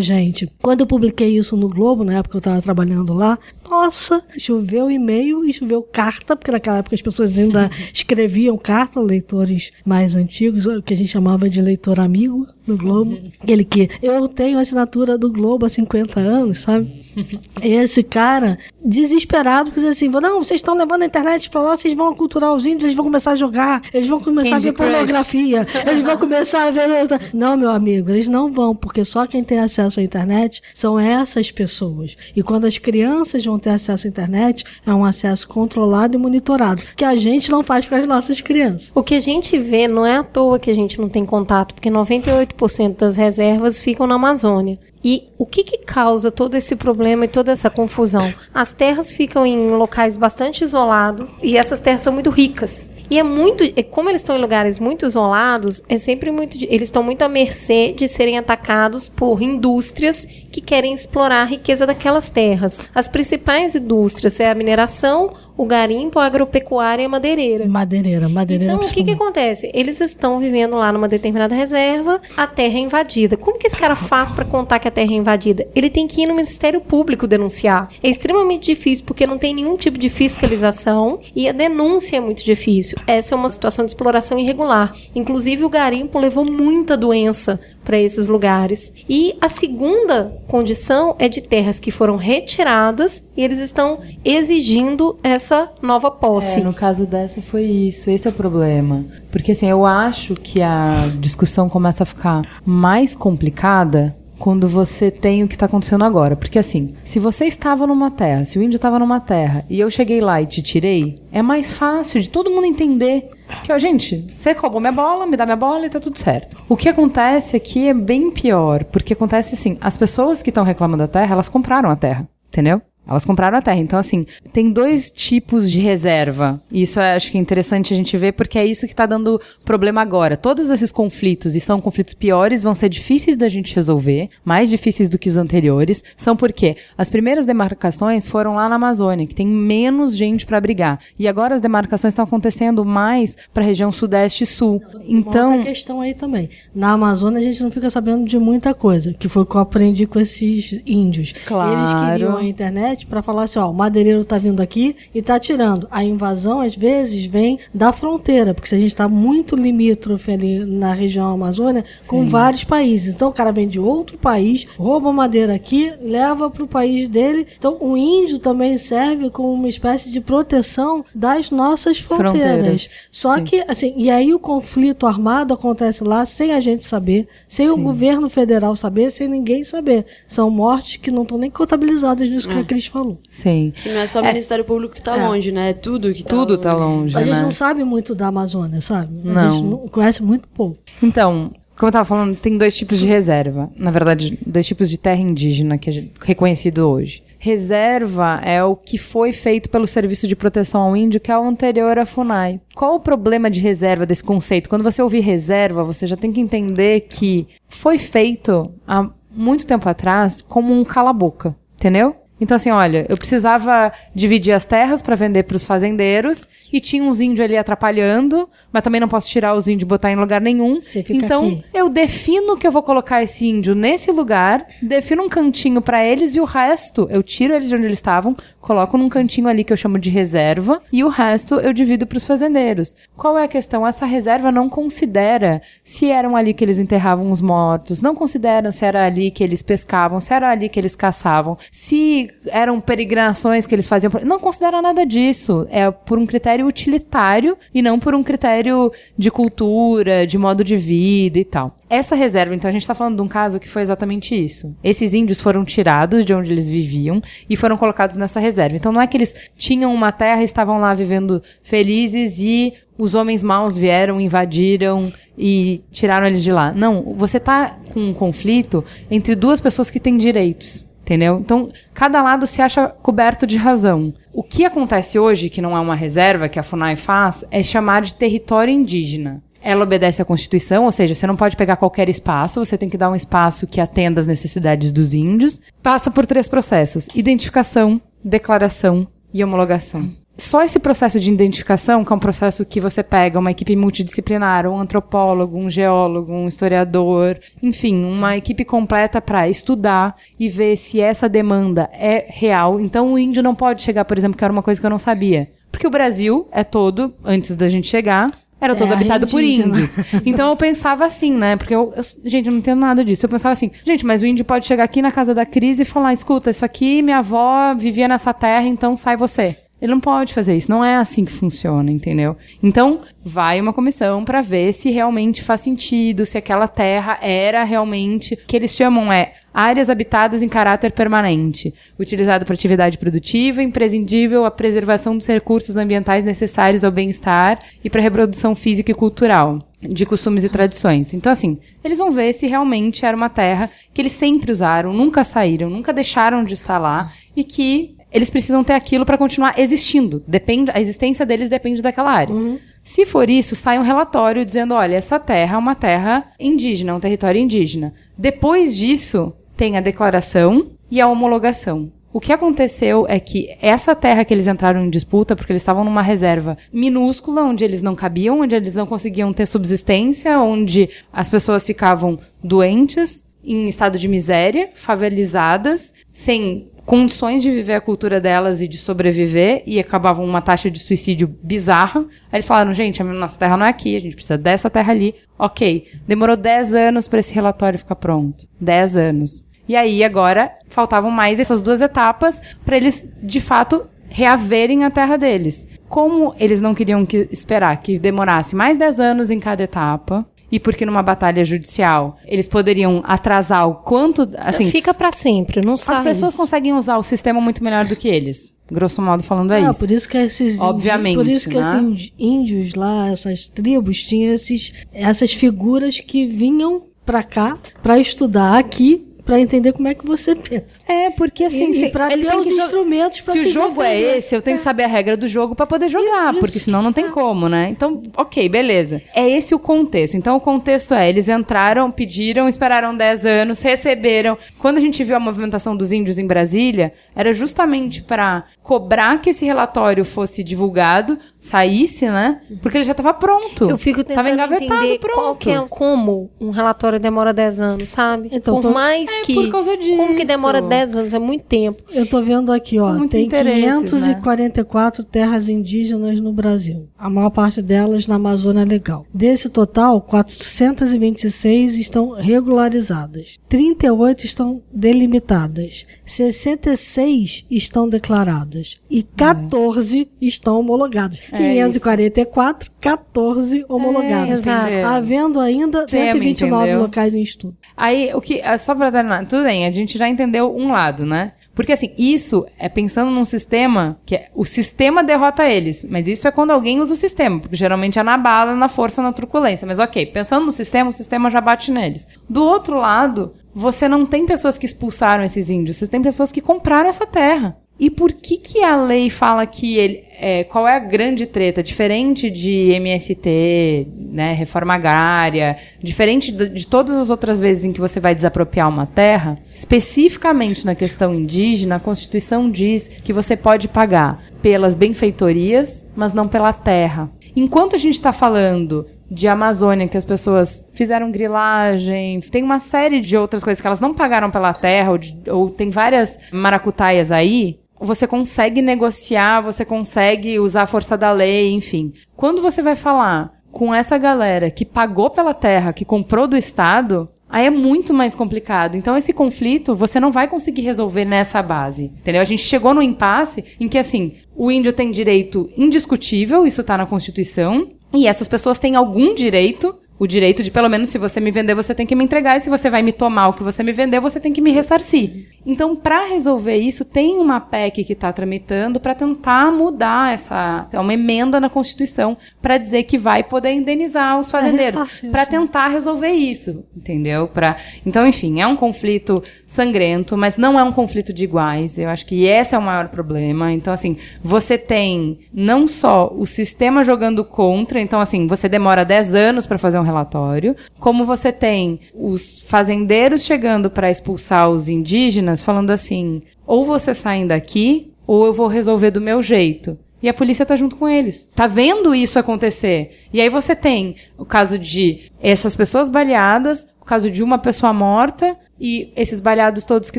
gente. Quando eu publiquei isso no Globo, na época que eu tava trabalhando lá, nossa, choveu e-mail e choveu carta, porque naquela época as pessoas ainda escreviam carta, leitores mais antigos, o que a gente chamava de leitor amigo do Globo. Ele que eu tenho assinatura do Globo há 50 anos, sabe? Esse cara, desesperado, que dizia assim: não, vocês estão levando a internet pra lá, vocês vão aculturar os índios, eles vão começar a jogar, eles vão começar
Candy
a ver
Crush.
pornografia, eles vão começar a ver. Não, meu amigo, eles não vão, porque só quem tem acesso à internet são essas pessoas. E quando as crianças vão ter acesso à internet, é um acesso controlado e monitorado, que a gente não faz para as nossas crianças.
O que a gente vê não é à toa que a gente não tem contato, porque 98% das reservas ficam na Amazônia. E o que, que causa todo esse problema e toda essa confusão? As terras ficam em locais bastante isolados e essas terras são muito ricas. E é muito, como eles estão em lugares muito isolados, é sempre muito, eles estão muito à mercê de serem atacados por indústrias que querem explorar a riqueza daquelas terras. As principais indústrias é a mineração, o garimpo, a agropecuária e a madeireira.
Madeireira, madeireira
Então, o que, que acontece? Eles estão vivendo lá numa determinada reserva, a terra é invadida. Como que esse cara faz pra contar que que a terra é invadida? Ele tem que ir no Ministério Público denunciar. É extremamente difícil porque não tem nenhum tipo de fiscalização e a denúncia é muito difícil. Essa é uma situação de exploração irregular. Inclusive, o garimpo levou muita doença para esses lugares. E a segunda condição é de terras que foram retiradas e eles estão exigindo essa nova posse.
É, no caso dessa foi isso, esse é o problema. Porque assim, eu acho que a discussão começa a ficar mais complicada quando você tem o que está acontecendo agora. Porque assim, se você estava numa terra, se o índio estava numa terra e eu cheguei lá e te tirei, é mais fácil de todo mundo entender que, ó, gente, você roubou minha bola, me dá minha bola e tá tudo certo. O que acontece aqui é bem pior, porque acontece assim, as pessoas que estão reclamando da terra, elas compraram a terra, entendeu? Elas compraram a terra. Então, assim, tem dois tipos de reserva. E isso é, acho que é interessante a gente ver, porque é isso que está dando problema agora. Todos esses conflitos, e são conflitos piores, vão ser difíceis da gente resolver, mais difíceis do que os anteriores. São porque as primeiras demarcações foram lá na Amazônia, que tem menos gente para brigar. E agora as demarcações estão acontecendo mais para a região sudeste e sul. Então.
Outra questão aí também. Na Amazônia a gente não fica sabendo de muita coisa, que foi o que eu aprendi com esses índios.
Claro.
Eles queriam a internet para falar assim, ó, o madeireiro tá vindo aqui e tá tirando. A invasão às vezes vem da fronteira, porque se a gente está muito limítrofe ali na região Amazônia com vários países. Então o cara vem de outro país, rouba madeira aqui, leva para o país dele. Então o índio também serve como uma espécie de proteção das nossas fronteiras.
Fronteiras.
Só
Sim.
que assim, e aí o conflito armado acontece lá sem a gente saber, sem o governo federal saber, sem ninguém saber. São mortes que não estão nem contabilizadas nisso que a Cris falou.
Sim.
Que não é só o Ministério Público que tá longe, né? É tudo que tá
Tudo
longe.
tá longe,
A gente
né?
não sabe muito da Amazônia, sabe? A
Não.
gente não conhece muito pouco.
Então, como eu tava falando, tem dois tipos de reserva. Na verdade, dois tipos de terra indígena que é reconhecido hoje. Reserva é o que foi feito pelo Serviço de Proteção ao Índio, que é o anterior à FUNAI. Qual o problema de reserva desse conceito? Quando você ouvir reserva, você já tem que entender que foi feito há muito tempo atrás como um cala-boca, entendeu? Então, assim, olha, eu precisava dividir as terras para vender para os fazendeiros e tinha uns índios ali atrapalhando, mas também não posso tirar os índios e botar em lugar nenhum. Então,
aqui.
eu defino que eu vou colocar esse índio nesse lugar, defino um cantinho para eles e o resto eu tiro eles de onde eles estavam, coloco num cantinho ali que eu chamo de reserva e o resto eu divido para os fazendeiros. Qual é a questão? Essa reserva não considera se eram ali que eles enterravam os mortos, não consideram se era ali que eles pescavam, se era ali que eles caçavam, se eram peregrinações que eles faziam. Não considera nada disso. É por um critério utilitário e não por um critério de cultura, de modo de vida e tal. Essa reserva, então, a gente está falando de um caso que foi exatamente isso. Esses índios foram tirados de onde eles viviam e foram colocados nessa reserva. Então, não é que eles tinham uma terra e estavam lá vivendo felizes e os homens maus vieram, invadiram e tiraram eles de lá. Não, você tá com um conflito entre duas pessoas que têm direitos. Entendeu? Então, cada lado se acha coberto de razão. O que acontece hoje, que não é uma reserva que a FUNAI faz, é chamar de território indígena. Ela obedece à Constituição, ou seja, você não pode pegar qualquer espaço, você tem que dar um espaço que atenda às necessidades dos índios. Passa por três processos: identificação, declaração e homologação. Só esse processo de identificação, que é um processo que você pega uma equipe multidisciplinar, um antropólogo, um geólogo, um historiador, enfim, uma equipe completa para estudar e ver se essa demanda é real. Então o índio não pode chegar, por exemplo, que era uma coisa que eu não sabia. Porque o Brasil é todo, antes da gente chegar, era todo
É,
habitado por índios. Então eu pensava assim, né? Porque eu, eu- gente, eu não entendo nada disso. Eu pensava assim, gente, mas o índio pode chegar aqui na casa da Cris e falar: escuta, isso aqui, minha avó vivia nessa terra, então sai você. Ele não pode fazer isso, não é assim que funciona, entendeu? Então, vai uma comissão para ver se realmente faz sentido, se aquela terra era realmente o que eles chamam é áreas habitadas em caráter permanente, utilizado para atividade produtiva, imprescindível à preservação dos recursos ambientais necessários ao bem-estar e para reprodução física e cultural de costumes e tradições. Então, assim, eles vão ver se realmente era uma terra que eles sempre usaram, nunca saíram, nunca deixaram de estar lá e que eles precisam ter aquilo para continuar existindo. Depende, a existência deles depende daquela área. Se for isso, sai um relatório dizendo, olha, essa terra é uma terra indígena, um território indígena. Depois disso, tem a declaração e a homologação. O que aconteceu é que essa terra que eles entraram em disputa, porque eles estavam numa reserva minúscula, onde eles não cabiam, onde eles não conseguiam ter subsistência, onde as pessoas ficavam doentes, em estado de miséria, favelizadas, sem condições de viver a cultura delas e de sobreviver, e acabavam uma taxa de suicídio bizarra. Aí eles falaram, gente, a nossa terra não é aqui, a gente precisa dessa terra ali. Ok, demorou 10 anos para esse relatório ficar pronto. 10 anos. E aí, agora, faltavam mais essas duas etapas para eles, de fato, reaverem a terra deles. Como eles não queriam que, esperar que demorasse mais 10 anos em cada etapa, e porque numa batalha judicial eles poderiam atrasar o quanto, assim,
Fica pra sempre, não sai.
as pessoas conseguem usar o sistema muito melhor do que eles. Grosso modo falando é
Ah,
isso.
por isso que esses
Obviamente,
por isso que
né?
esses índios- índios lá, essas tribos tinham esses, essas figuras que vinham pra cá pra estudar aqui, pra entender como é que você pensa.
É, porque assim,
e,
se-
e ter
tem
os instrumentos pra
se
se
o jogo é
defender.
esse, eu tenho que saber a regra do jogo pra poder jogar,
Isso,
porque
isso.
senão não tem como, né? Então, ok, beleza. É esse o contexto. Então, o contexto é, eles entraram, pediram, esperaram 10 anos, receberam. Quando a gente viu a movimentação dos índios em Brasília, era justamente pra cobrar que esse relatório fosse divulgado, saísse, né? Porque ele já tava pronto.
Eu fico
Tava
tentando
engavetado,
entender
pronto.
qual que é, como um relatório demora 10 anos, sabe?
Então,
por
tô-
mais
É
que...
por causa
Como que demora
disso.
10 anos? É muito tempo.
Eu tô vendo aqui, ó,
São muitos
tem
interesses, né?
544 terras indígenas no Brasil. A maior parte delas na Amazônia Legal. Desse total, 426 estão regularizadas. 38 estão delimitadas. 66 estão declaradas. E 14 estão homologadas.
É
544, 14 homologadas.
exato.
Tá havendo ainda
Tema,
129
entendeu?
locais em estudo.
Aí, o que. ah, Só pra terminar, tudo bem, a gente já entendeu um lado, né? Porque assim, isso é pensando num sistema que é, o sistema derrota eles. Mas isso é quando alguém usa o sistema, porque geralmente é na bala, na força, na truculência. Mas ok, pensando no sistema, o sistema já bate neles. Do outro lado, você não tem pessoas que expulsaram esses índios, você tem pessoas que compraram essa terra. E por que que a lei fala que ele, é, qual é a grande treta? Diferente de MST, né, reforma agrária, diferente de, de todas as outras vezes em que você vai desapropriar uma terra, especificamente na questão indígena, a Constituição diz que você pode pagar pelas benfeitorias, mas não pela terra. Enquanto a gente está falando de Amazônia, que as pessoas fizeram grilagem, tem uma série de outras coisas que elas não pagaram pela terra, ou, de- ou tem várias maracutaias aí, você consegue negociar, você consegue usar a força da lei, enfim. Quando você vai falar com essa galera que pagou pela terra, que comprou do Estado, aí é muito mais complicado. Então, esse conflito você não vai conseguir resolver nessa base. Entendeu? A gente chegou no impasse em que, assim, o índio tem direito indiscutível, isso tá na Constituição, e essas pessoas têm algum direito. O direito de, pelo menos, se você me vender, você tem que me entregar. E se você vai me tomar o que você me vendeu, você tem que me ressarcir. Então, para resolver isso, tem uma PEC que está tramitando para tentar mudar essa. É uma emenda na Constituição para dizer que vai poder indenizar os fazendeiros.
ressarcir,
Para tentar resolver isso, entendeu? Pra... Então, enfim, é um conflito sangrento, mas não é um conflito de iguais. Eu acho que esse é o maior problema. Então, assim, você tem não só o sistema jogando contra, então, assim, você demora 10 anos para fazer um relatório, como você tem os fazendeiros chegando para expulsar os indígenas, falando assim: ou vocês saem daqui, ou eu vou resolver do meu jeito. E a polícia tá junto com eles. Tá vendo isso acontecer. E aí você tem o caso de essas pessoas baleadas, o caso de uma pessoa morta, e esses baleados todos que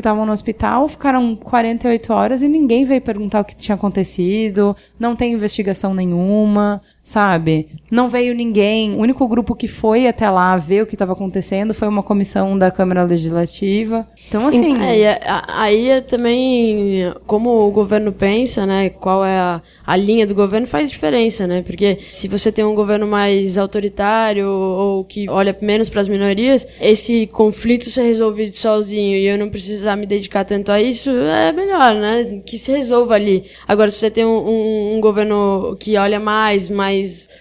estavam no hospital ficaram 48 horas e ninguém veio perguntar o que tinha acontecido, não tem investigação nenhuma, sabe? Não veio ninguém. O único grupo que foi até lá ver o que estava acontecendo foi uma comissão da Câmara Legislativa. Então, assim.
É, a- aí é também como o governo pensa, né? Qual é a, a linha do governo faz diferença, né? Porque se você tem um governo mais autoritário ou que olha menos para as minorias, esse conflito ser resolvido sozinho e eu não precisar me dedicar tanto a isso é melhor, né? Que se resolva ali. Agora, se você tem um, um- um governo que olha mais, mais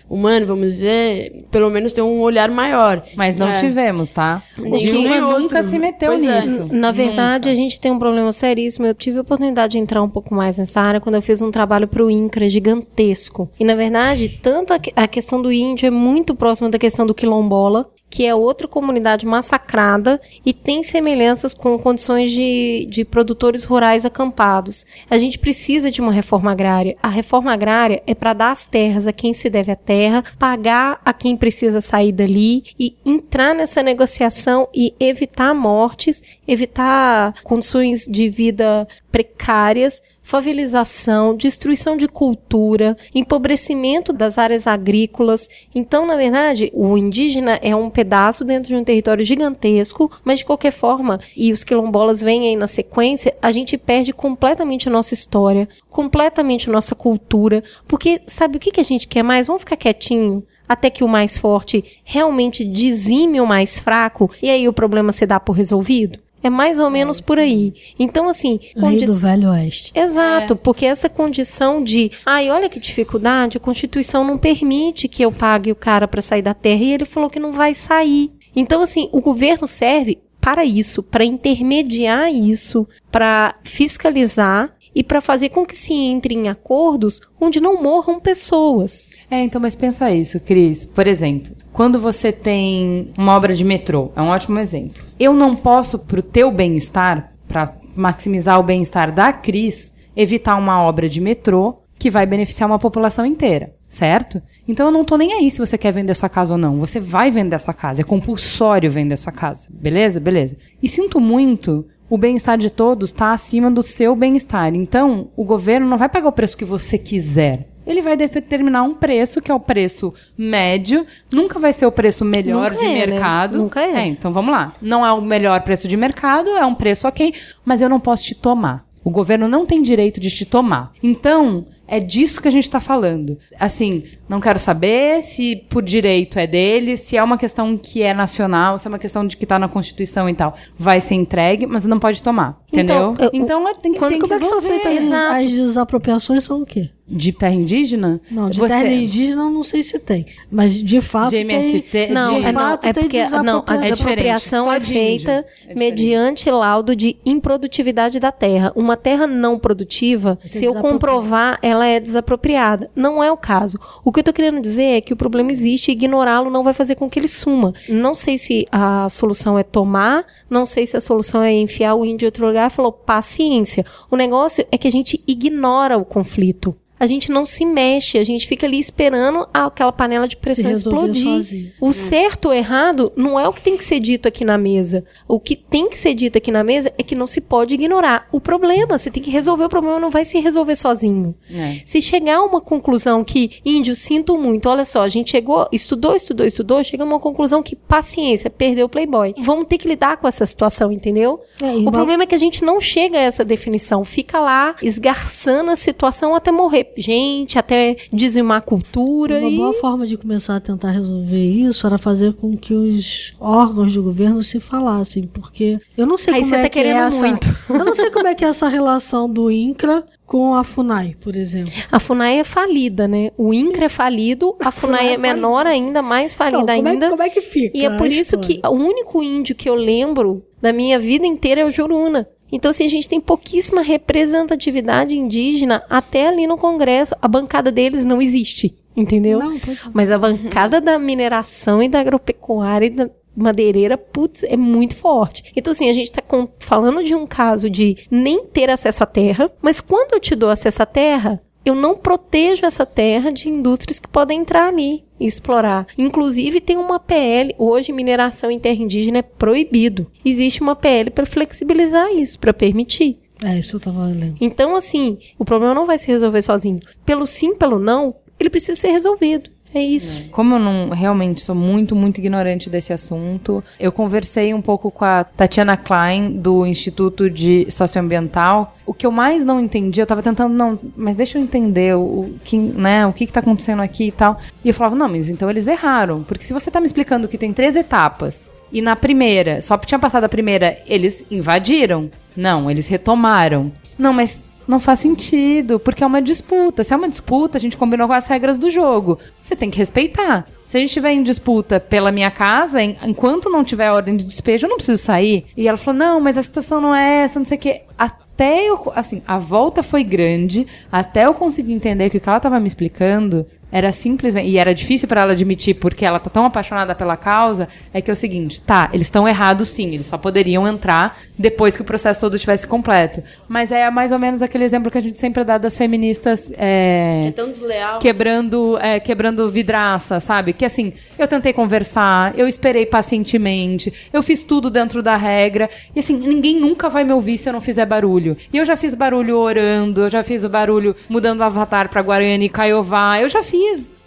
humano, vamos dizer, pelo menos tem um olhar maior.
Mas não
É.
tivemos, tá? Dilma
outro.
nunca se meteu
Pois é.
nisso.
Na verdade, a gente tem um problema seríssimo. Eu tive a oportunidade de entrar um pouco mais nessa área quando eu fiz um trabalho para o INCRA gigantesco. E, na verdade, tanto a, que- a questão do índio é muito próxima da questão do quilombola, que é outra comunidade massacrada e tem semelhanças com condições de, de produtores rurais acampados. A gente precisa de uma reforma agrária. A reforma agrária é para dar as terras a quem se deve a terra, pagar a quem precisa sair dali e entrar nessa negociação e evitar mortes, evitar condições de vida precárias favelização, destruição de cultura, empobrecimento das áreas agrícolas. Então, na verdade, o indígena é um pedaço dentro de um território gigantesco, mas de qualquer forma, e os quilombolas vêm aí na sequência, a gente perde completamente a nossa história, completamente a nossa cultura, porque sabe o que, que a gente quer mais? Vamos ficar quietinho? até que o mais forte realmente dizime o mais fraco e aí o problema se dá por resolvido? É mais ou menos por aí. Então, assim.
Lei do Velho Oeste.
Exato, porque essa condição de. Ai, olha que dificuldade, a Constituição não permite que eu pague o cara para sair da terra e ele falou que não vai sair. Então, assim, o governo serve para isso, para intermediar isso, para fiscalizar e para fazer com que se entre em acordos onde não morram pessoas.
É, então, mas pensa isso, Cris. Por exemplo, quando você tem uma obra de metrô, é um ótimo exemplo. Eu não posso, para o teu bem-estar, para maximizar o bem-estar da Cris, evitar uma obra de metrô que vai beneficiar uma população inteira, certo? Então eu não tô nem aí se você quer vender sua casa ou não. Você vai vender sua casa. É compulsório vender sua casa. Beleza? Beleza. E sinto muito, o bem-estar de todos está acima do seu bem-estar. Então, o governo não vai pagar o preço que você quiser ele vai determinar um preço, que é o preço médio, nunca vai ser o preço melhor
Nunca
de
é, né?
mercado.
Nunca é.
Então vamos lá. Não é o melhor preço de mercado, é um preço ok, mas eu não posso te tomar. O governo não tem direito de te tomar. Então, é disso que a gente está falando. Assim, não quero saber se por direito é dele, se é uma questão que é nacional, se é uma questão de que está na Constituição e tal. Vai ser entregue, mas não pode tomar. Entendeu?
Então, eu-
Então, é- tem que,
Quando,
tem
como é que são feitas as, as desapropriações? São o quê?
De terra indígena?
Não, de
Você-
terra indígena eu não sei se tem. Mas de fato
De MST,
tem...
Não,
de-
é, não,
fato
é
tem
porque não, a
desapropriação.
É
é feita
É
mediante laudo de improdutividade da terra. Uma terra não produtiva, se eu comprovar, ela é desapropriada. Não é o caso. O que eu tô querendo dizer é que o problema existe e ignorá-lo não vai fazer com que ele suma. Não sei se a solução é tomar, não sei se a solução é enfiar o índio em outro lugar. Falou, paciência. O negócio é que a gente ignora o conflito. A gente não se mexe, a gente fica ali esperando aquela panela de pressão explodir.
sozinho.
O certo ou errado não é o que tem que ser dito aqui na mesa. O que tem que ser dito aqui na mesa é que não se pode ignorar o problema. Você tem que resolver o problema, não vai se resolver sozinho.
É.
Se chegar a uma conclusão que, índio, sinto muito, olha só, a gente chegou, estudou, estudou, estudou, chega a uma conclusão que, paciência, perdeu o Playboy. Vamos ter que lidar com essa situação, entendeu?
É,
o problema é que a gente não chega a essa definição. Fica lá esgarçando a situação até morrer gente, até dizimar a cultura.
Uma
e...
boa forma de começar a tentar resolver isso era fazer com que os órgãos do governo se falassem, porque eu não sei
Aí
como
você
é
tá
que é
querendo
essa,
muito.
eu não sei como é que é essa relação do INCRA com a FUNAI, por exemplo.
A FUNAI é falida, né? O INCRA é falido, a FUNAI é menor ainda, mais falida
Então, como, é,
ainda.
como é que fica?
E é
a
por isso
história?
que o único índio que eu lembro da minha vida inteira é o Juruna. Então, assim, a gente tem pouquíssima representatividade indígena até ali no Congresso. A bancada deles não existe, entendeu?
Não, pode-
Mas a bancada da mineração e da agropecuária e da madeireira, putz, é muito forte. Então, assim, a gente tá com- falando de um caso de nem ter acesso à terra, mas quando eu te dou acesso à terra, eu não protejo essa terra de indústrias que podem entrar ali explorar. Inclusive, tem uma PL, hoje mineração em terra indígena é proibido. Existe uma PL para flexibilizar isso, para permitir.
É, isso eu tava lendo.
Então, assim, o problema não vai se resolver sozinho. Pelo sim, pelo não, ele precisa ser resolvido. É isso.
Como eu não realmente sou muito, muito ignorante desse assunto, eu conversei um pouco com a Tatiana Klein, do Instituto de Socioambiental. O que eu mais não entendi, eu tava tentando, não, mas deixa eu entender o, que, né, o que, que tá acontecendo aqui e tal. E eu falava, não, mas então eles erraram. Porque se você tá me explicando que tem três etapas, e na primeira, só tinha passado a primeira, eles invadiram. Não, eles retomaram. Não, mas não faz sentido, porque é uma disputa. Se é uma disputa, a gente combinou com as regras do jogo. Você tem que respeitar. Se a gente estiver em disputa pela minha casa, en- enquanto não tiver ordem de despejo, eu não preciso sair. E ela falou: não, mas a situação não é essa, não sei o quê. Até eu. Assim, a volta foi grande, até eu conseguir entender o que ela tava me explicando era simplesmente. E era difícil pra ela admitir porque ela tá tão apaixonada pela causa. É que é o seguinte: tá, eles estão errados sim, eles só poderiam entrar depois que o processo todo estivesse completo. Mas é mais ou menos aquele exemplo que a gente sempre dá das feministas. é,
É tão desleal.
quebrando, é, quebrando vidraça, sabe? Que assim, eu tentei conversar, eu esperei pacientemente, eu fiz tudo dentro da regra, e assim, ninguém nunca vai me ouvir se eu não fizer barulho. E eu já fiz barulho orando, eu já fiz o barulho mudando o avatar pra Guarani e Caiová, eu já fiz.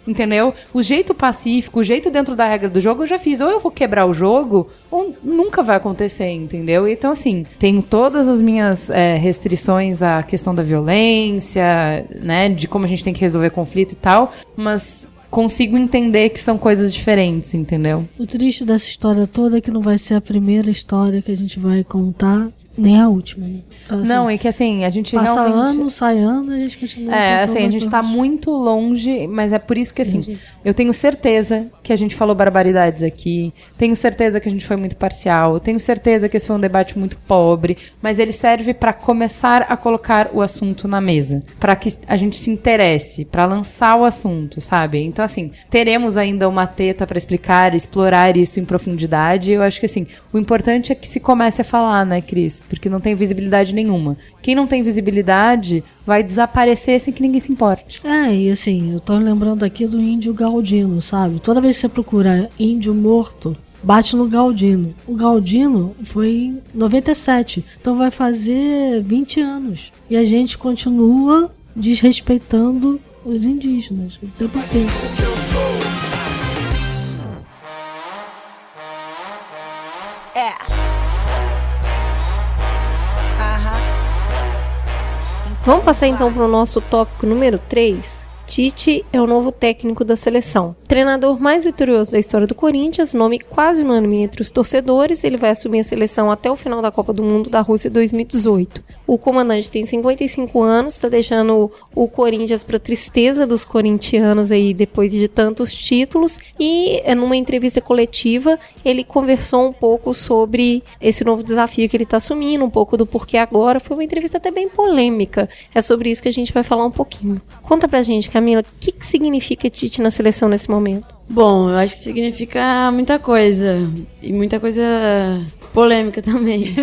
Entendeu? O jeito pacífico, o jeito dentro da regra do jogo, eu já fiz. Ou eu vou quebrar o jogo, ou nunca vai acontecer, entendeu? Então, assim, tenho todas as minhas é, restrições à questão da violência, né? De como a gente tem que resolver conflito e tal, mas consigo entender que são coisas diferentes, entendeu?
O triste dessa história toda é que não vai ser a primeira história que a gente vai contar, nem a última. Né? Então, assim,
Não, é que assim, a gente
passa
realmente.
ano, sai ano, a gente continua.
É, assim, a gente tá muito longe, mas é por isso que, assim, eu tenho certeza que a gente falou barbaridades aqui, tenho certeza que a gente foi muito parcial, tenho certeza que esse foi um debate muito pobre, mas ele serve pra começar a colocar o assunto na mesa, Pra que a gente se interesse, pra lançar o assunto, sabe? Então, assim, teremos ainda uma teta pra explicar, explorar isso em profundidade. Eu acho que, assim, o importante é que se comece a falar, né, Cris? Porque não tem visibilidade nenhuma. Quem não tem visibilidade vai desaparecer sem que ninguém se importe.
É, e assim, eu tô lembrando aqui do índio Galdino, sabe? Toda vez que você procura índio morto, bate no Galdino. O Galdino foi em 97, então vai fazer 20 anos. E a gente continua desrespeitando os indígenas o tempo inteiro.
É. Aham.
Vamos passar então para o nosso tópico número 3. Tite é o novo técnico da seleção. Treinador mais vitorioso da história do Corinthians, nome quase unânime entre os torcedores, ele vai assumir a seleção até o final da Copa do Mundo da Rússia 2018. O comandante tem 55 anos, está deixando o Corinthians para tristeza dos corintianos aí depois de tantos títulos e é, numa entrevista coletiva ele conversou um pouco sobre esse novo desafio que ele está assumindo, um pouco do porquê agora. Foi uma entrevista até bem polêmica. É sobre isso que a gente vai falar um pouquinho. Conta pra gente, Camila, o que, que significa Tite na seleção nesse momento?
Bom, eu acho que significa muita coisa. E muita coisa polêmica também.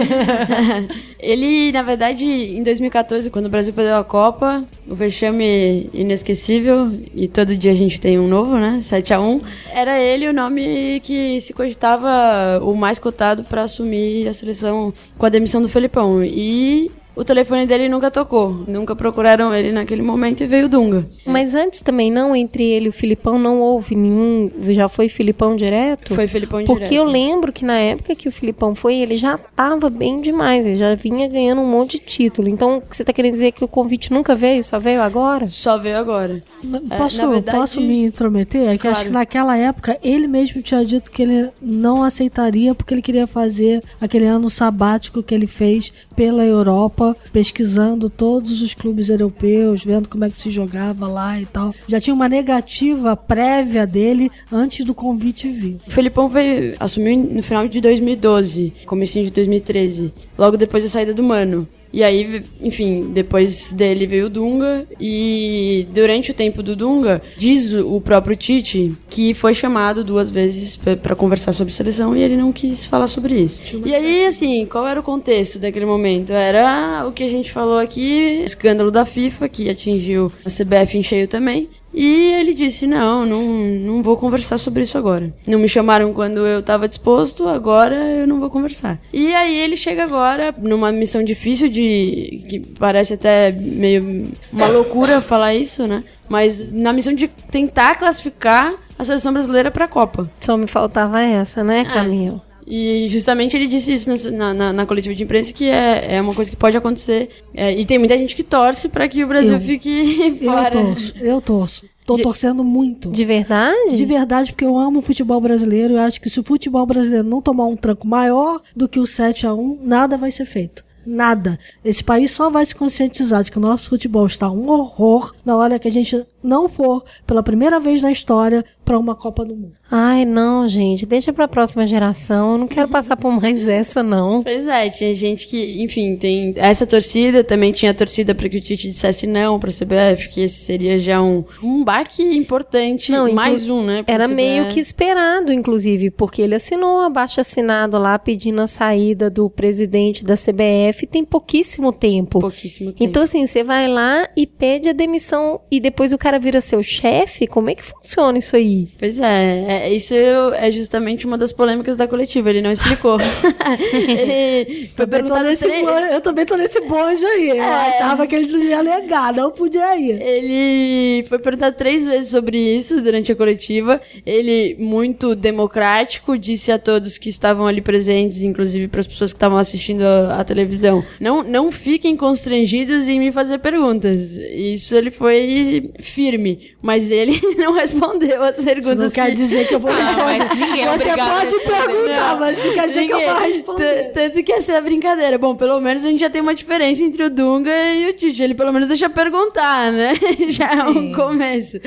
Ele, na verdade, em 2014, quando o Brasil perdeu a Copa, o vexame inesquecível, e todo dia a gente tem um novo, né? 7 a 1 Era ele o nome que se cogitava o mais cotado para assumir a seleção com a demissão do Felipão. E o telefone dele nunca tocou. Nunca procuraram ele naquele momento e veio o Dunga.
Mas antes também não, entre ele e o Filipão, não houve nenhum. Já foi Filipão direto?
Foi Felipão
Porque
direto.
eu lembro que na época que o Filipão foi, ele já tava bem demais, ele já vinha ganhando um monte de título. Então, você tá querendo dizer que o convite nunca veio, só veio agora?
Só veio agora. É,
Posso,
na verdade-
posso me intrometer? É que acho
Claro.
que naquela época ele mesmo tinha dito que ele não aceitaria porque ele queria fazer aquele ano sabático que ele fez pela Europa, pesquisando todos os clubes europeus, vendo como é que se jogava lá e tal. Já tinha uma negativa prévia dele antes do convite vir.
O Felipão veio, assumiu no final de 2012, comecinho de 2013, logo depois da saída do Mano. E aí, enfim, depois dele veio o Dunga e durante o tempo do Dunga, diz o próprio Tite que foi chamado duas vezes pra conversar sobre seleção e ele não quis falar sobre isso. E aí, assim, qual era o contexto daquele momento? Era o que a gente falou aqui, escândalo da FIFA que atingiu a CBF em cheio também. E ele disse: Não, não, não vou conversar sobre isso agora. Não me chamaram quando eu estava disposto, agora eu não vou conversar. E aí ele chega agora numa missão difícil de. que parece até meio uma loucura falar isso, né? Mas na missão de tentar classificar a seleção brasileira para a Copa.
Só me faltava essa, né, Camila?
E justamente ele disse isso nessa- na, na, na coletiva de imprensa que é, é uma coisa que pode acontecer. É, e tem muita gente que torce para que o Brasil
Eu.
fique
Eu
fora.
torço, eu torço. Tô
De-
torcendo muito.
De verdade?
De verdade, porque eu amo o futebol brasileiro. Eu acho que se o futebol brasileiro não tomar um tranco maior do que o 7 a 1 nada vai ser feito. Nada. Esse país só vai se conscientizar de que o nosso futebol está um horror na hora que a gente não for, pela primeira vez na história, para uma Copa do Mundo.
Ai, não, gente, deixa pra próxima geração. Eu não quero passar por mais essa, não.
Pois é, tinha gente que, enfim, tem essa torcida, também tinha torcida para que o Tite dissesse não pra CBF, que esse seria já um, um baque importante,
Não,
mais um, né?
Era
CBF.
meio que esperado, inclusive, porque ele assinou abaixo assinado lá pedindo a saída do presidente da CBF tem pouquíssimo tempo.
pouquíssimo tempo.
Então, assim, você vai lá e pede a demissão e depois o cara vira seu chefe? Como é que funciona isso aí?
Pois é, é, isso é justamente uma das polêmicas da coletiva, ele não explicou. ele foi
Também
perguntado
nesse
três...
bonde- eu também tô nesse bonde aí. Eu achava que ele ia alegar, não podia ir.
Ele foi perguntado três vezes sobre isso durante a coletiva. Ele, muito democrático, disse a todos que estavam ali presentes, inclusive para as pessoas que estavam assistindo a, a televisão: não, não fiquem constrangidos em me fazer perguntas. Isso ele foi firme, mas ele não respondeu as
Isso
perguntas.
não quer
que-
dizer que eu vou responder.
mas ninguém é
Você pode perguntar, mas isso quer dizer que eu vou
Ninguém-
responder.
T- Tanto que essa é a brincadeira. Bom, pelo menos a gente já tem uma diferença entre o Dunga e o Tite. Ele pelo menos deixa perguntar, né? Já é um começo.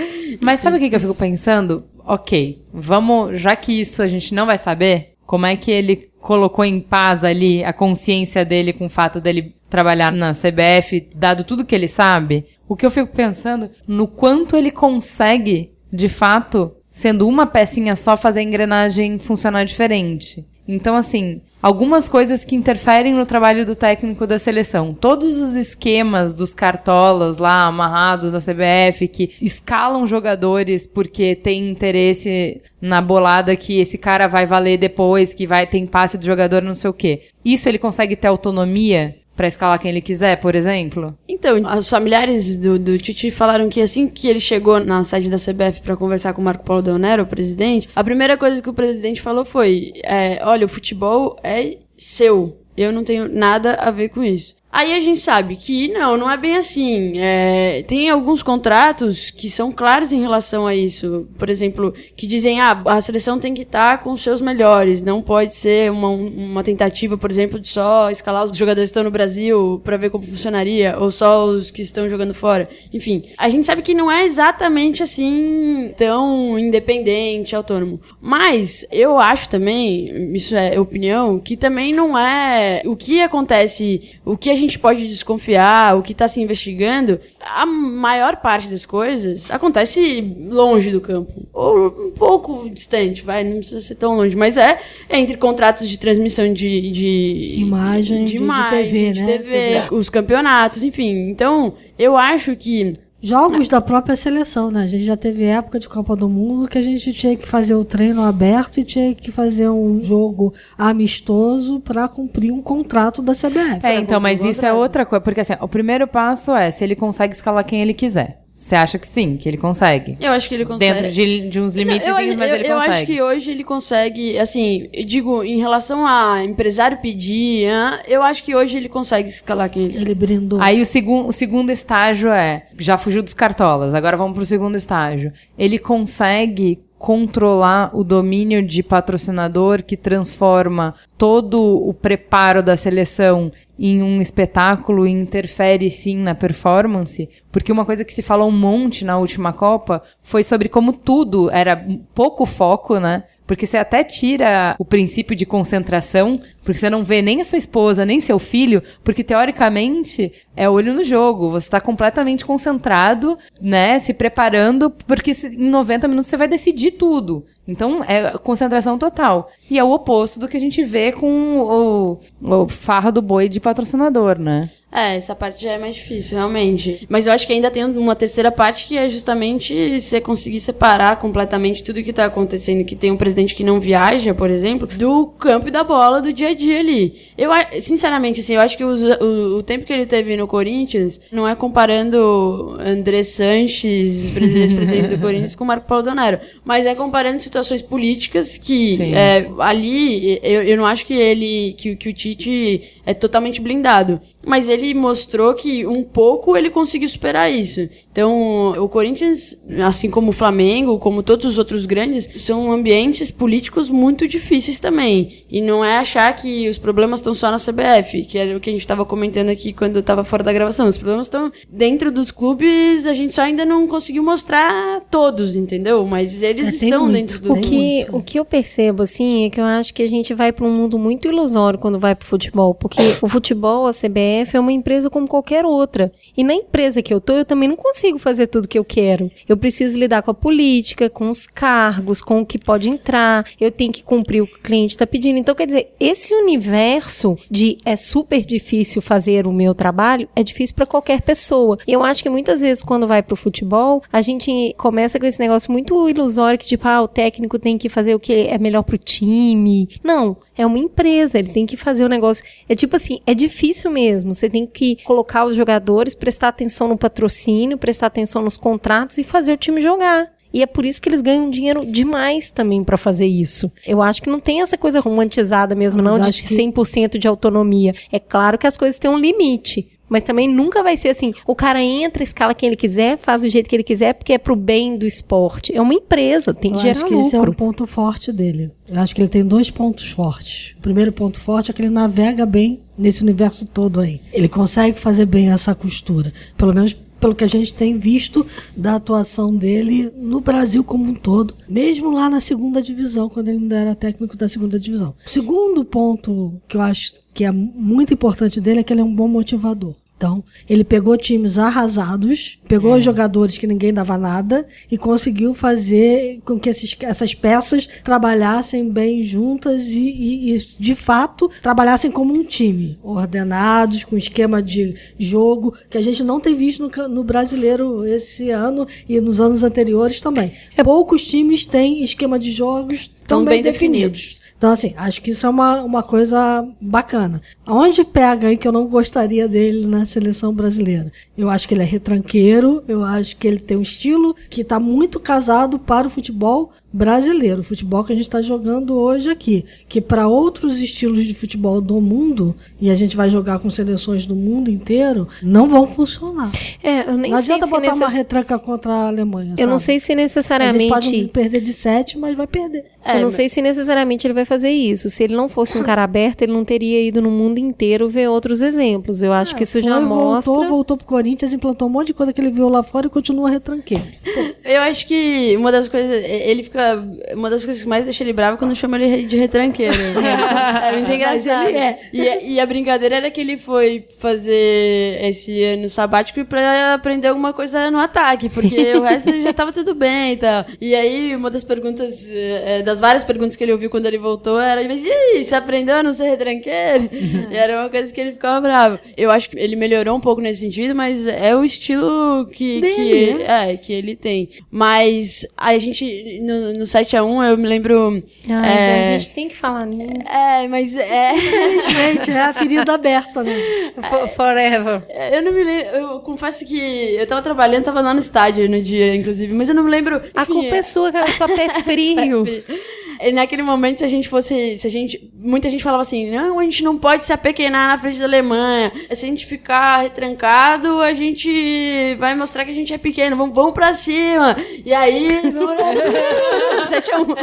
Mas sabe o que, que eu fico pensando? Ok, vamos, já que isso a gente não vai saber, como é que ele colocou em paz ali a consciência dele com o fato dele trabalhar na CBF, dado tudo que ele sabe? O que eu fico pensando no quanto ele consegue, de fato, sendo uma pecinha só, fazer a engrenagem funcionar diferente. Então, assim, algumas coisas que interferem no trabalho do técnico da seleção. Todos os esquemas dos cartolas lá amarrados na CBF que escalam jogadores porque tem interesse na bolada que esse cara vai valer depois, que vai ter passe do jogador, não sei o quê. Isso ele consegue ter autonomia pra escalar quem ele quiser, por exemplo?
Então, os familiares do, do Tite falaram que assim que ele chegou na sede da CBF pra conversar com o Marco Paulo Del Nero, o presidente, a primeira coisa que o presidente falou foi: é, olha, o futebol é seu. Eu não tenho nada a ver com isso. Aí a gente sabe que não, não é bem assim. É, tem alguns contratos que são claros em relação a isso. Por exemplo, que dizem, ah, a seleção tem que estar com os seus melhores. Não pode ser uma, uma tentativa, por exemplo, de só escalar os jogadores que estão no Brasil pra ver como funcionaria, ou só os que estão jogando fora. Enfim, a gente sabe que não é exatamente assim tão independente, autônomo. Mas eu acho também, isso é opinião, que também não é o que acontece, o que a gente pode desconfiar, o que tá se investigando, a maior parte das coisas acontece longe do campo. Ou um pouco distante, vai, não precisa ser tão longe. Mas é entre contratos de transmissão de. de
Imagem, de- de TV,
de
né?
TV,
TV.
os campeonatos, enfim. Então, eu acho que.
Jogos da própria seleção, né? A gente já teve época de Copa do Mundo que a gente tinha que fazer o treino aberto e tinha que fazer um jogo amistoso para cumprir um contrato da CBF.
É, então, mas isso é outra coisa. Porque assim, o primeiro passo é se ele consegue escalar quem ele quiser. Você acha que sim, que ele consegue?
Eu acho que ele consegue.
Dentro de, de uns limites,
Não,
mas
eu,
ele
eu
consegue.
acho que hoje ele consegue, assim, eu digo, em relação a empresário pedir, eu acho que hoje ele consegue escalar quem ele
Ele brindou.
Aí o, segun, o segundo estágio é, já fugiu dos cartolas, agora vamos pro segundo estágio. Ele consegue controlar o domínio de patrocinador que transforma todo o preparo da seleção em um espetáculo e interfere sim na performance, porque uma coisa que se falou um monte na última Copa foi sobre como tudo era pouco foco, né? Porque você até tira o princípio de concentração, porque você não vê nem a sua esposa, nem seu filho, porque teoricamente é olho no jogo. Você está completamente concentrado, né? Se preparando, porque em 90 minutos você vai decidir tudo. Então é concentração total. E é o oposto do que a gente vê com o, o farra do boi de patrocinador, né?
É, essa parte já é mais difícil, realmente. Mas eu acho que ainda tem uma terceira parte que é justamente você conseguir separar completamente tudo que tá acontecendo, que tem um presidente que não viaja, por exemplo, do campo e da bola do dia a dia ali. Eu, sinceramente, assim, eu acho que os- o, o tempo que ele teve no Corinthians não é comparando André Sanches, presi- ex-presidente do Corinthians, com Marco Paulo Donero, mas é comparando situações políticas que é, ali eu, eu não acho que ele, que, que o Tite é totalmente blindado. Mas ele mostrou que um pouco ele conseguiu superar isso. Então, o Corinthians, assim como o Flamengo, como todos os outros grandes, são ambientes políticos muito difíceis também. E não é achar que os problemas estão só na CBF, que era o que a gente estava comentando aqui quando eu estava fora da gravação. Os problemas estão dentro dos clubes, a gente só ainda não conseguiu mostrar todos, entendeu? Mas eles
É,
estão
muito,
dentro do
O que,
muito.
o que eu percebo, assim, é que eu acho que a gente vai para um mundo muito ilusório quando vai pro futebol. Porque o futebol, a CBF, é uma empresa como qualquer outra. E na empresa que eu tô, eu também não consigo fazer tudo que eu quero. Eu preciso lidar com a política, com os cargos, com o que pode entrar. Eu tenho que cumprir o que o cliente está pedindo. Então, quer dizer, esse universo de é super difícil fazer o meu trabalho, é difícil para qualquer pessoa. E eu acho que muitas vezes, quando vai pro futebol, a gente começa com esse negócio muito ilusório que, tipo, ah, o técnico tem que fazer o que é melhor pro time. Não, é uma empresa, ele tem que fazer o negócio. É tipo assim, é difícil mesmo. Você tem que colocar os jogadores, prestar atenção no patrocínio, prestar atenção nos contratos e fazer o time jogar. E é por isso que eles ganham dinheiro demais também pra fazer isso. Eu acho que não tem essa coisa romantizada mesmo, não, de
acho que-
100% de autonomia. É claro que as coisas têm um limite. Mas também nunca vai ser assim, o cara entra, escala quem ele quiser, faz do jeito que ele quiser, porque é pro bem do esporte. É uma empresa, tem que
Eu
gerar
acho que esse é
lucro.
o ponto forte dele. Eu acho que ele tem dois pontos fortes. O primeiro ponto forte é que ele navega bem nesse universo todo aí. Ele consegue fazer bem essa costura. Pelo menos pelo que a gente tem visto da atuação dele no Brasil como um todo, mesmo lá na segunda divisão, quando ele ainda era técnico da segunda divisão. O segundo ponto que eu acho que é muito importante dele é que ele é um bom motivador. Então, ele pegou times arrasados, pegou jogadores que ninguém dava nada e conseguiu fazer com que esses- essas peças trabalhassem bem juntas e, e- e, de fato, trabalhassem como um time, ordenados, com esquema de jogo, que a gente não tem visto no, no brasileiro esse ano e nos anos anteriores também. Poucos times têm esquema de jogos tão
Tão
bem,
bem
definidos.
definidos.
Então, assim, acho que isso é uma, uma coisa bacana. Aonde pega aí que eu não gostaria dele na seleção brasileira? Eu acho que ele é retranqueiro, eu acho que ele tem um estilo que está muito casado para o futebol brasileiro, o futebol que a gente está jogando hoje aqui. Que para outros estilos de futebol do mundo, e a gente vai jogar com seleções do mundo inteiro, não vão funcionar.
É, eu nem
não adianta botar uma
necess-
retranca contra a Alemanha.
Eu não
sabe?
sei se
A gente
necessariamente.
pode perder de sete, mas vai perder.
eu não sei se necessariamente ele vai fazer isso. Se ele não fosse um cara aberto, ele não teria ido no mundo inteiro ver outros exemplos. Eu acho que isso já
Foi,
mostra.
Voltou, voltou pro Corinthians, implantou um monte de coisa que ele viu lá fora e continua retranqueiro.
Eu acho que uma das coisas. Ele fica. Uma das coisas que mais deixa ele bravo é quando chama ele de retranqueiro. é muito engraçado.
ele é.
E, a- e a brincadeira era que ele foi fazer esse ano sabático pra aprender alguma coisa no ataque, porque o resto já tava tudo bem e tal. E aí, uma das perguntas, eh, das várias perguntas que ele ouviu quando ele voltou era: Mas e aí, você aprendeu a não ser retranqueiro? e era uma coisa que ele ficava bravo. Eu acho que ele melhorou um pouco nesse sentido, mas é o estilo que, que,
Dele,
é, que ele tem. Mas a gente, no, no 7x1, eu me lembro.
Ai,
é,
a gente tem que falar nisso.
é, mas é.
Infelizmente, é a ferida aberta, né?
For- Forever.
Eu não me lembro. Eu confesso que eu tava trabalhando, tava lá no estádio no dia, inclusive, mas eu não me lembro.
A
enfim,
culpa é sua, cara, só pé frio.
E naquele momento, se a gente fosse. Se a gente. Muita gente falava assim: não, a gente não pode se apequenar na frente da Alemanha. Se a gente ficar retrancado, a gente vai mostrar que a gente é pequeno. Vamos, vamos pra cima. E aí. vamos pra cima. 7 a 1. Enfim.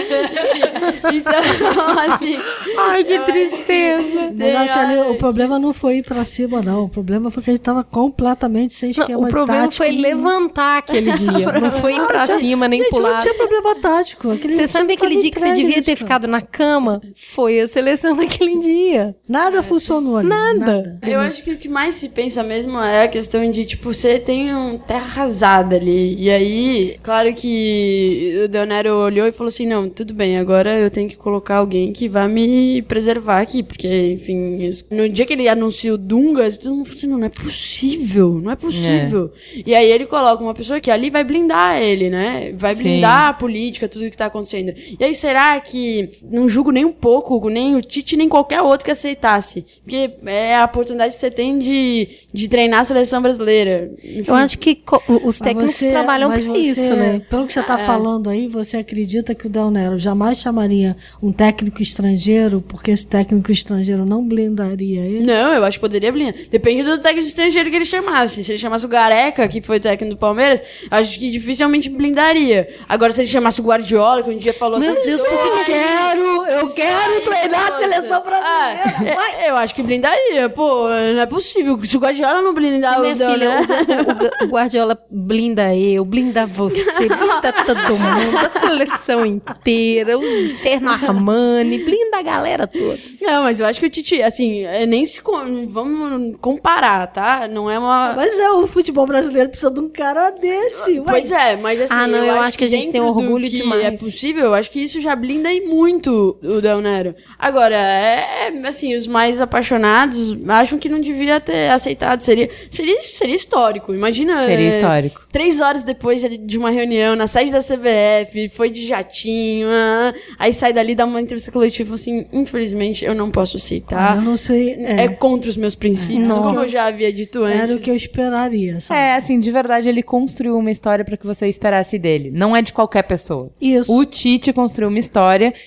Então, assim.
Ai, que
eu-
tristeza.
Mas acho ali, o problema não foi ir pra cima, não. O problema foi que ele tava completamente sem
Não,
esquema
o problema
tático
foi levantar aquele dia. Não foi ir pra cima nem
Gente,
pular.
não tinha problema tático. Aquele
Você sabe aquele dia que você
entregue,
devia ter ficado na cama? Foi a seleção naquele dia.
Nada funcionou ali.
Nada.
Eu acho que o que mais se pensa mesmo é a questão de, tipo, você tem um terra arrasada ali. E aí, claro que o Deonero olhou e falou assim: não, tudo bem, agora eu tenho que colocar alguém que vai me preservar aqui. Porque, enfim, no dia que ele anuncia o Dunga, todo mundo falou assim: não, não é possível, não é possível. E aí ele coloca uma pessoa que ali vai blindar ele, né? Vai
Sim.
blindar a política, tudo que tá acontecendo. E aí, será que não julgo nem um pouco, nem o Tite nem qualquer outro que aceitasse. Porque é a oportunidade que você tem de, de treinar a seleção brasileira. Enfim.
Eu acho que os técnicos
você-
trabalham
você-
isso, né?
Pelo que você está falando aí, você acredita que o Del Nero jamais chamaria um técnico estrangeiro, porque esse técnico estrangeiro não blindaria ele?
Não, eu acho que poderia blindar. Depende do técnico estrangeiro que ele chamasse. Se ele chamasse o Gareca, que foi técnico do Palmeiras, acho que dificilmente blindaria. Agora, se ele chamasse o Guardiola, que um dia falou
Meu
assim...
Deus, por
Eu quero, eu quero treinar a seleção brasileira.
Ah, é, eu acho que blindaria. Pô, não é possível. Se o Guardiola não blindar
Minha
o
filha,
Nero-
o, o- o Guardiola blinda eu, blinda você, blinda todo mundo, a seleção inteira, os externo Armani, blinda a galera toda.
Não, mas eu acho que o Tite, assim, é, nem se. com- Vamos comparar, tá? Não é uma.
Mas é, o futebol brasileiro precisa de um cara desse.
Pois é, mas assim.
Ah, não, eu acho que a gente tem orgulho
que
demais.
É possível, eu acho que isso já blinda aí muito o Del Nero. Agora, é, é, assim, os mais apaixonados acham que não devia ter aceitado. Seria, seria, seria histórico. Imagina.
Seria
é,
histórico.
Três horas depois de- uma reunião na sede da CBF, foi de jatinho, ah, aí sai dali, dá uma entrevista coletiva assim, infelizmente eu não posso aceitar.
Eu não sei.
É,
É,
contra os meus princípios,
Não.
como eu já havia dito antes.
era o que eu esperaria. Sabe?
É, assim, de verdade, ele construiu uma história pra que você esperasse dele. Não é de qualquer pessoa.
Isso.
O Tite construiu uma história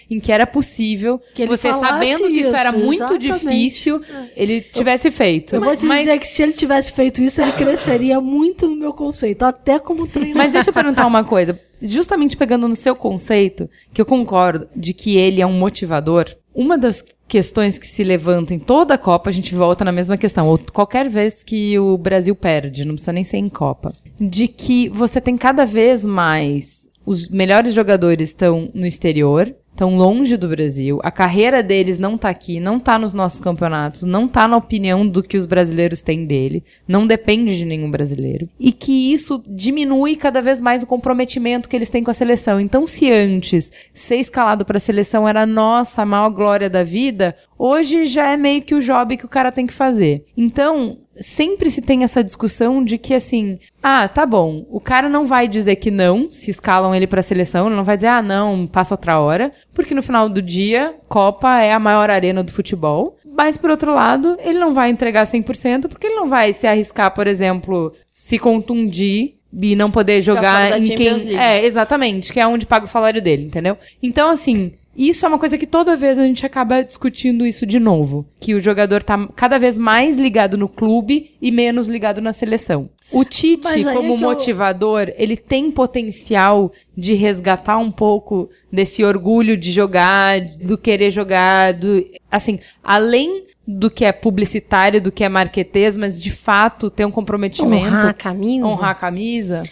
em que era possível,
Que ele
você sabendo que isso, era
isso,
muito
exatamente.
difícil, ele tivesse feito.
Eu vou te
Mas-
dizer que se ele tivesse feito isso, ele cresceria muito no meu conceito, até como treinador.
Mas deixa eu perguntar uma coisa. Justamente pegando no seu conceito, que eu concordo de que ele é um motivador, uma das questões que se levantam em toda a Copa, a gente volta na mesma questão, ou qualquer vez que o Brasil perde, não precisa nem ser em Copa, de que você tem cada vez mais os melhores jogadores estão no exterior, estão longe do Brasil, a carreira deles não tá aqui, não tá nos nossos campeonatos, não tá na opinião do que os brasileiros têm dele, não depende de nenhum brasileiro. E que isso diminui cada vez mais o comprometimento que eles têm com a seleção. Então, se antes ser escalado para a seleção era nossa a maior glória da vida, hoje já é meio que o job que o cara tem que fazer. Então, sempre se tem essa discussão de que assim, ah, tá bom, o cara não vai dizer que não, se escalam ele pra seleção, ele não vai dizer, ah, não, passa outra hora, porque no final do dia, Copa é a maior arena do futebol. Mas, por outro lado, ele não vai entregar 100%, porque ele não vai se arriscar, por exemplo, se contundir e não poder jogar em quem. É, exatamente, que é onde paga o salário dele, entendeu? Então, assim, isso é uma coisa que toda vez a gente acaba discutindo isso de novo. Que o jogador tá cada vez mais ligado no clube e menos ligado na seleção. O Tite,
é
como
eu-
motivador, ele tem potencial de resgatar um pouco desse orgulho de jogar, do querer jogar, do. Assim, além do que é publicitário, do que é marquetês, mas de fato ter um comprometimento.
Honrar a camisa.
honrar a camisa.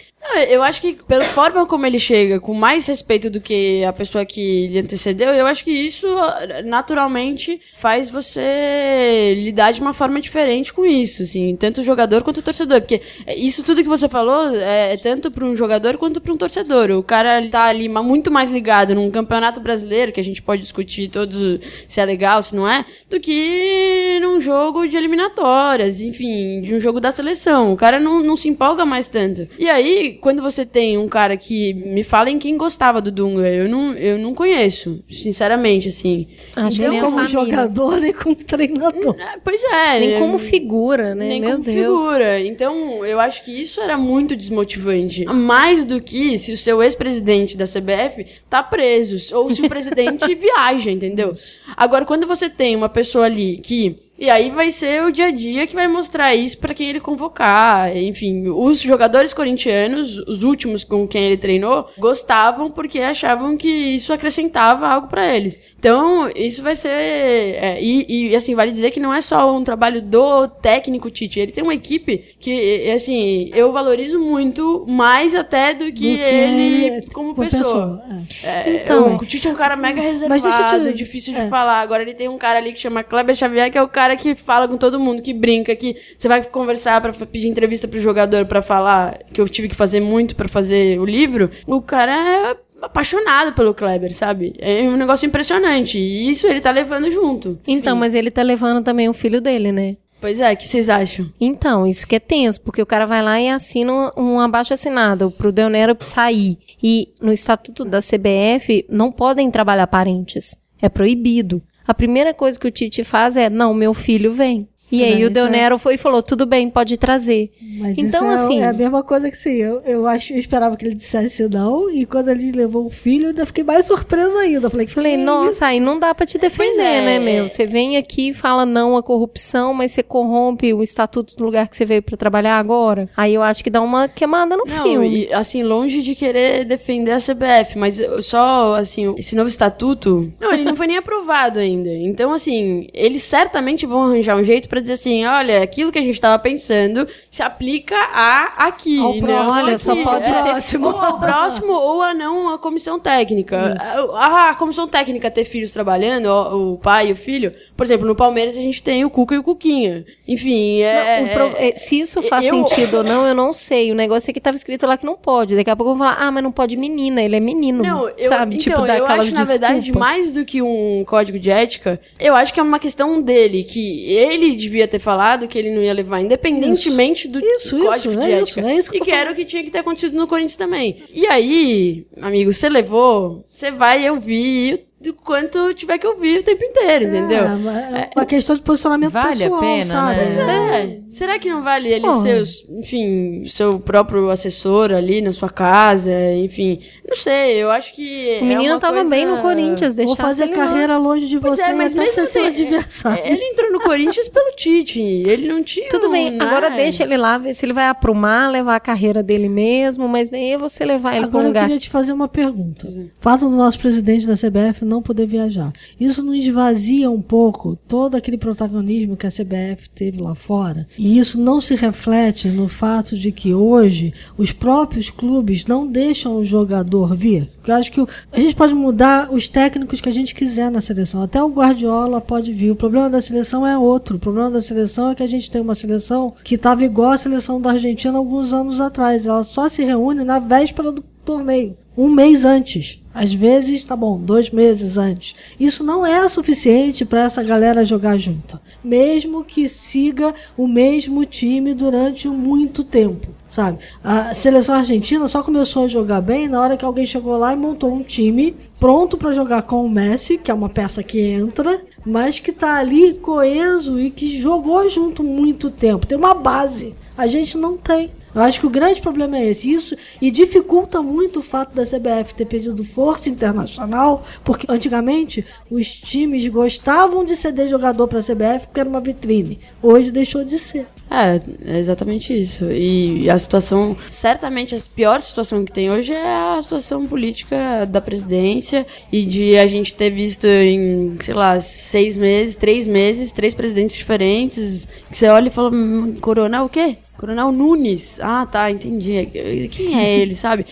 Eu acho que, pela forma como ele chega, com mais respeito do que a pessoa que lhe antecedeu, eu acho que isso ah, naturalmente faz você lidar de uma forma diferente com isso, assim, tanto o jogador quanto o torcedor. Porque isso tudo que você falou é, é tanto para um jogador quanto para um torcedor. O cara tá ali muito mais ligado num campeonato brasileiro, que a gente pode discutir todos se é legal, se não é, do que num jogo de eliminatórias, enfim, de um jogo da seleção. O cara não, não se empolga mais tanto. E aí, quando você tem um cara que me fala em quem gostava do Dunga, eu não, eu não conheço, sinceramente, assim.
Acho
Nem como
família.
jogador, nem como treinador.
É, pois é.
Nem como figura, né?
Nem
Meu
como
Deus.
figura. Então, eu acho que isso era muito desmotivante. Mais do que se o seu ex-presidente da CBF tá preso, ou se o presidente viaja, entendeu? Agora, quando você tem uma pessoa ali que. E aí vai ser o dia a dia que vai mostrar isso pra quem ele convocar. Enfim, os jogadores corintianos, os últimos com quem ele treinou, gostavam porque achavam que isso acrescentava algo pra eles. Então, isso vai ser. é, e, e, assim, vale dizer que não é só um trabalho do técnico Tite. Ele tem uma equipe que, é, assim, eu valorizo muito mais até do que,
Do que
ele como
como
pessoa.
pessoa,
É,
Então,
o Tite é um cara mega
eu
reservado,
te-
difícil de
é.
falar. Agora ele tem um cara ali que chama Kleber Xavier, que é o cara que fala com todo mundo, que brinca, que você vai conversar pra pedir entrevista pro jogador pra falar, que eu tive que fazer muito pra fazer o livro. O cara é apaixonado pelo Kleber, sabe? É um negócio impressionante. E isso ele tá levando junto.
Então,
Enfim.
mas ele tá levando também o filho dele, né?
Pois é, o que vocês acham?
Então, isso que é tenso, porque o cara vai lá e assina um, um abaixo-assinado pro Del Nero sair. E no estatuto da CBF não podem trabalhar parentes. É proibido. A primeira coisa que o Tite faz é: não, meu filho vem. E aí o
isso é-
Deonero foi e falou: tudo bem, pode trazer.
Mas
Então,
isso é,
assim-
é a mesma coisa que sim. Eu, eu, acho, eu esperava que ele dissesse não, e quando ele levou o filho, eu ainda fiquei mais surpresa ainda. Eu falei,
Falei,
"Que
nossa,
isso?"
aí não dá pra te defender,
é,
né,
é.
meu? Você vem aqui e fala não à corrupção, mas você corrompe o estatuto do lugar que você veio pra trabalhar agora. Aí eu acho que dá uma queimada no
Não,
filme.
e, assim, longe de querer defender a CBF, mas eu- só, assim, esse novo estatuto. Não, ele não foi nem aprovado ainda. Então, assim, eles certamente vão arranjar um jeito pra dizer assim: olha, aquilo que a gente tava pensando se aplica a aqui.
Ao
não
próximo.
Olha, só pode
É,
ser-
Ou ao próximo, ou a não a comissão técnica. Ah, a comissão técnica ter filhos trabalhando, ó, o pai e o filho. Por exemplo, no Palmeiras a gente tem o Cuca e o Cuquinha. Enfim, é.
Não, pro- é, se isso faz
eu-
sentido ou não, eu não sei. O negócio é que tava escrito lá que não pode. Daqui a pouco eu vou falar, ah, mas não pode menina, ele é menino.
Não, eu,
sabe?
então,
tipo,
eu acho, na verdade, mais do que um código de ética, eu acho que é uma questão dele, que ele devia ter falado que ele não ia levar, independentemente do
Isso,
código
isso,
de
é
ética.
isso, é isso que
e
eu
que era o que tinha que ter acontecido no Corinthians também. E aí, amigo, você levou, você vai ouvir do quanto tiver que ouvir o tempo inteiro, entendeu?
É, uma- é uma questão de posicionamento
Vale a
pessoal,
pena,
sabe?
né?
É, será que não vale ele ser, os- enfim, seu próprio assessor ali na sua casa, enfim, não sei, eu acho que
O menino
é uma
tava
coisa-
bem no Corinthians,
Vou
deixar
fazer carreira longe de
Pois
você
é, mas mesmo
ser seu
assim,
adversário.
Ele entrou no Corinthians pelo Tite, ele não tinha
Tudo bem,
né?
agora deixa ele lá, ver se ele vai aprumar, levar a carreira dele mesmo, mas nem é você levar ele pra um
Agora eu
lugar.
queria te fazer uma pergunta. Fato do nosso presidente da CBF não poder viajar. Isso não esvazia um pouco todo aquele protagonismo que a CBF teve lá fora? E isso não se reflete no fato de que hoje os próprios clubes não deixam o jogador vir? Eu acho que a gente pode mudar os técnicos que a gente quiser na seleção. Até o Guardiola pode vir. O problema da seleção é outro. O problema da seleção é que a gente tem uma seleção que estava igual a seleção da Argentina alguns anos atrás. Ela só se reúne na véspera do torneio. Um mês antes. Às vezes, tá bom, dois meses antes. Isso não é suficiente para essa galera jogar junto. Mesmo que siga o mesmo time durante muito tempo. Sabe? A seleção argentina só começou a jogar bem na hora que alguém chegou lá e montou um time pronto para jogar com o Messi, que é uma peça que entra, mas que tá ali coeso e que jogou junto muito tempo. Tem uma base. A gente não tem. Eu acho que o grande problema é esse. Isso e dificulta muito o fato da CBF ter pedido força internacional, porque antigamente os times gostavam de ceder jogador para a CBF porque era uma vitrine. Hoje deixou de ser.
É, é exatamente isso. E a situação, certamente a pior situação que tem hoje é a situação política da presidência e de a gente ter visto em, sei lá, seis meses, três meses, três presidentes diferentes, que você olha e fala, "Hum, Coronel o quê? Coronel Nunes. Ah, tá, entendi. Quem é ele, sabe?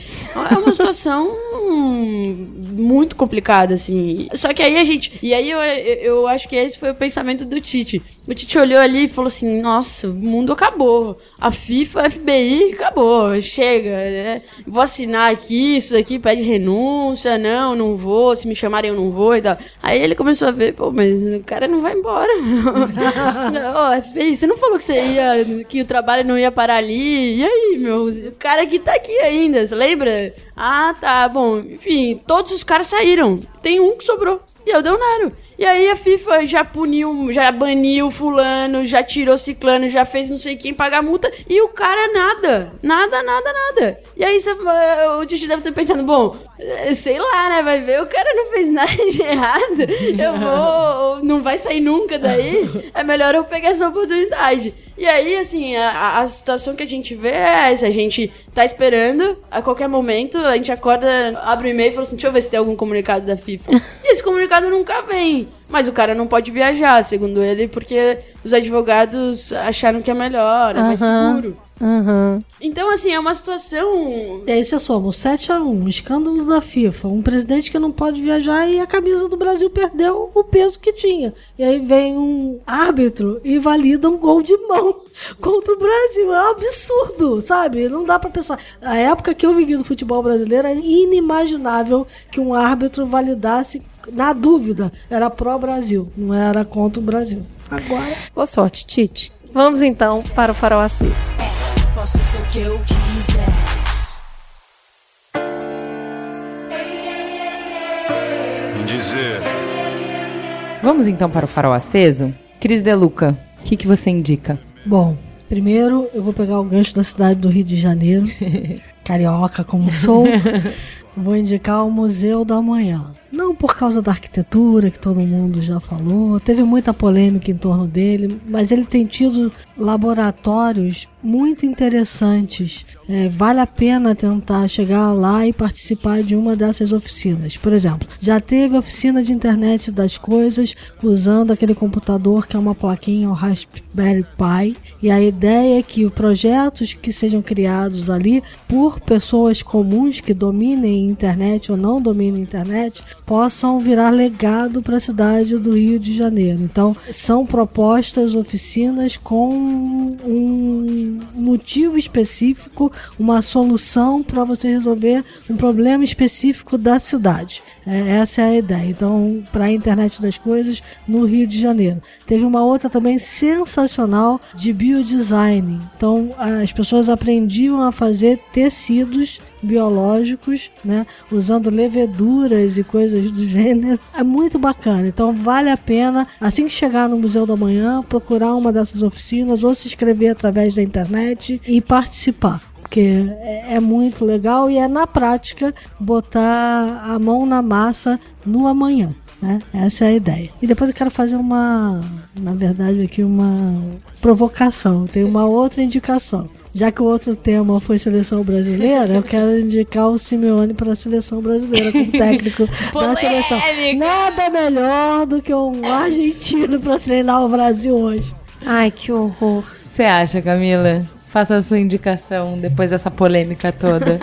É uma situação muito complicada, assim. Só que aí a gente. E aí eu, eu acho que esse foi o pensamento do Tite. O Tite olhou ali e falou assim: nossa, o mundo acabou. A FIFA, a FBI, acabou. Chega. é, vou assinar aqui, isso aqui pede renúncia. Não, não vou. Se me chamarem, eu não vou e tal. Aí ele começou a ver, pô, mas o cara não vai embora. Ô, FBI, você não falou que você ia. que o trabalho não ia parar ali? E aí, meu? O cara que tá aqui ainda, você lembra? Ah, tá, bom. Enfim, todos os caras saíram. Tem um que sobrou. E é o Deonero. E aí a FIFA já puniu, já baniu fulano, já tirou ciclano, já fez não sei quem pagar multa. E o cara nada. Nada, nada, nada. E aí você, eh, o Titi deve ter pensando, bom, eh, sei lá, né? Vai ver, o cara não fez nada de errado. Eu vou. Não vai sair nunca daí. É melhor eu pegar essa oportunidade. E aí, assim, a, a situação que a gente vê é essa. A gente tá esperando, a qualquer momento, a gente acorda, abre o e-mail e fala assim, deixa eu ver se tem algum comunicado da FIFA. E esse comunicado nunca vem. Mas o cara não pode viajar, segundo ele, porque os advogados acharam que é melhor, é mais seguro.
Aham.
Então, assim, é uma situação...
E aí você soma o 7x1, escândalo da FIFA, um presidente que não pode viajar e a camisa do Brasil perdeu o peso que tinha. E aí vem um árbitro e valida um gol de mão contra o Brasil. É um absurdo, sabe? Não dá pra pensar. A época que eu vivi do futebol brasileiro era inimaginável que um árbitro validasse, na dúvida, era pró-Brasil, não era contra o Brasil. Agora.
Boa sorte, Tite. Vamos então para o Farol Aceso.
Posso ser o que eu quiser.
Dizer
Vamos então para o farol aceso? Cris Deluca, o que, que você indica?
Bom, primeiro eu vou pegar o gancho da cidade do Rio de Janeiro, carioca como sou. Vou indicar o Museu da Manhã. Não por causa da arquitetura, que todo mundo já falou, teve muita polêmica em torno dele, mas ele tem tido laboratórios muito interessantes. É, vale a pena tentar chegar lá e participar de uma dessas oficinas. Por exemplo, já teve oficina de internet das coisas usando aquele computador que é uma plaquinha, o Raspberry Pi, e a ideia é que os projetos que sejam criados ali por pessoas comuns que dominem internet ou não dominem a internet possam virar legado para a cidade do Rio de Janeiro. Então, são propostas, oficinas com um motivo específico, uma solução para você resolver um problema específico da cidade. É, essa é a ideia. Então, para a internet das coisas no Rio de Janeiro. Teve uma outra também sensacional de biodesign. Então, as pessoas aprendiam a fazer tecidos biológicos, né, usando leveduras e coisas do gênero. É muito bacana. Então vale a pena, assim que chegar no Museu da Manhã, procurar uma dessas oficinas ou se inscrever através da internet e participar porque é, é muito legal e é na prática botar a mão na massa no amanhã. Né? Essa é a ideia. E depois eu quero fazer uma, na verdade, aqui uma provocação. Tem uma outra indicação. Já que o outro tema foi seleção brasileira, eu quero indicar o Simeone para a seleção brasileira como técnico da seleção. Nada melhor do que um argentino para treinar o Brasil hoje.
Ai, que horror.
Você acha, Camila? Faça a sua indicação depois dessa polêmica toda.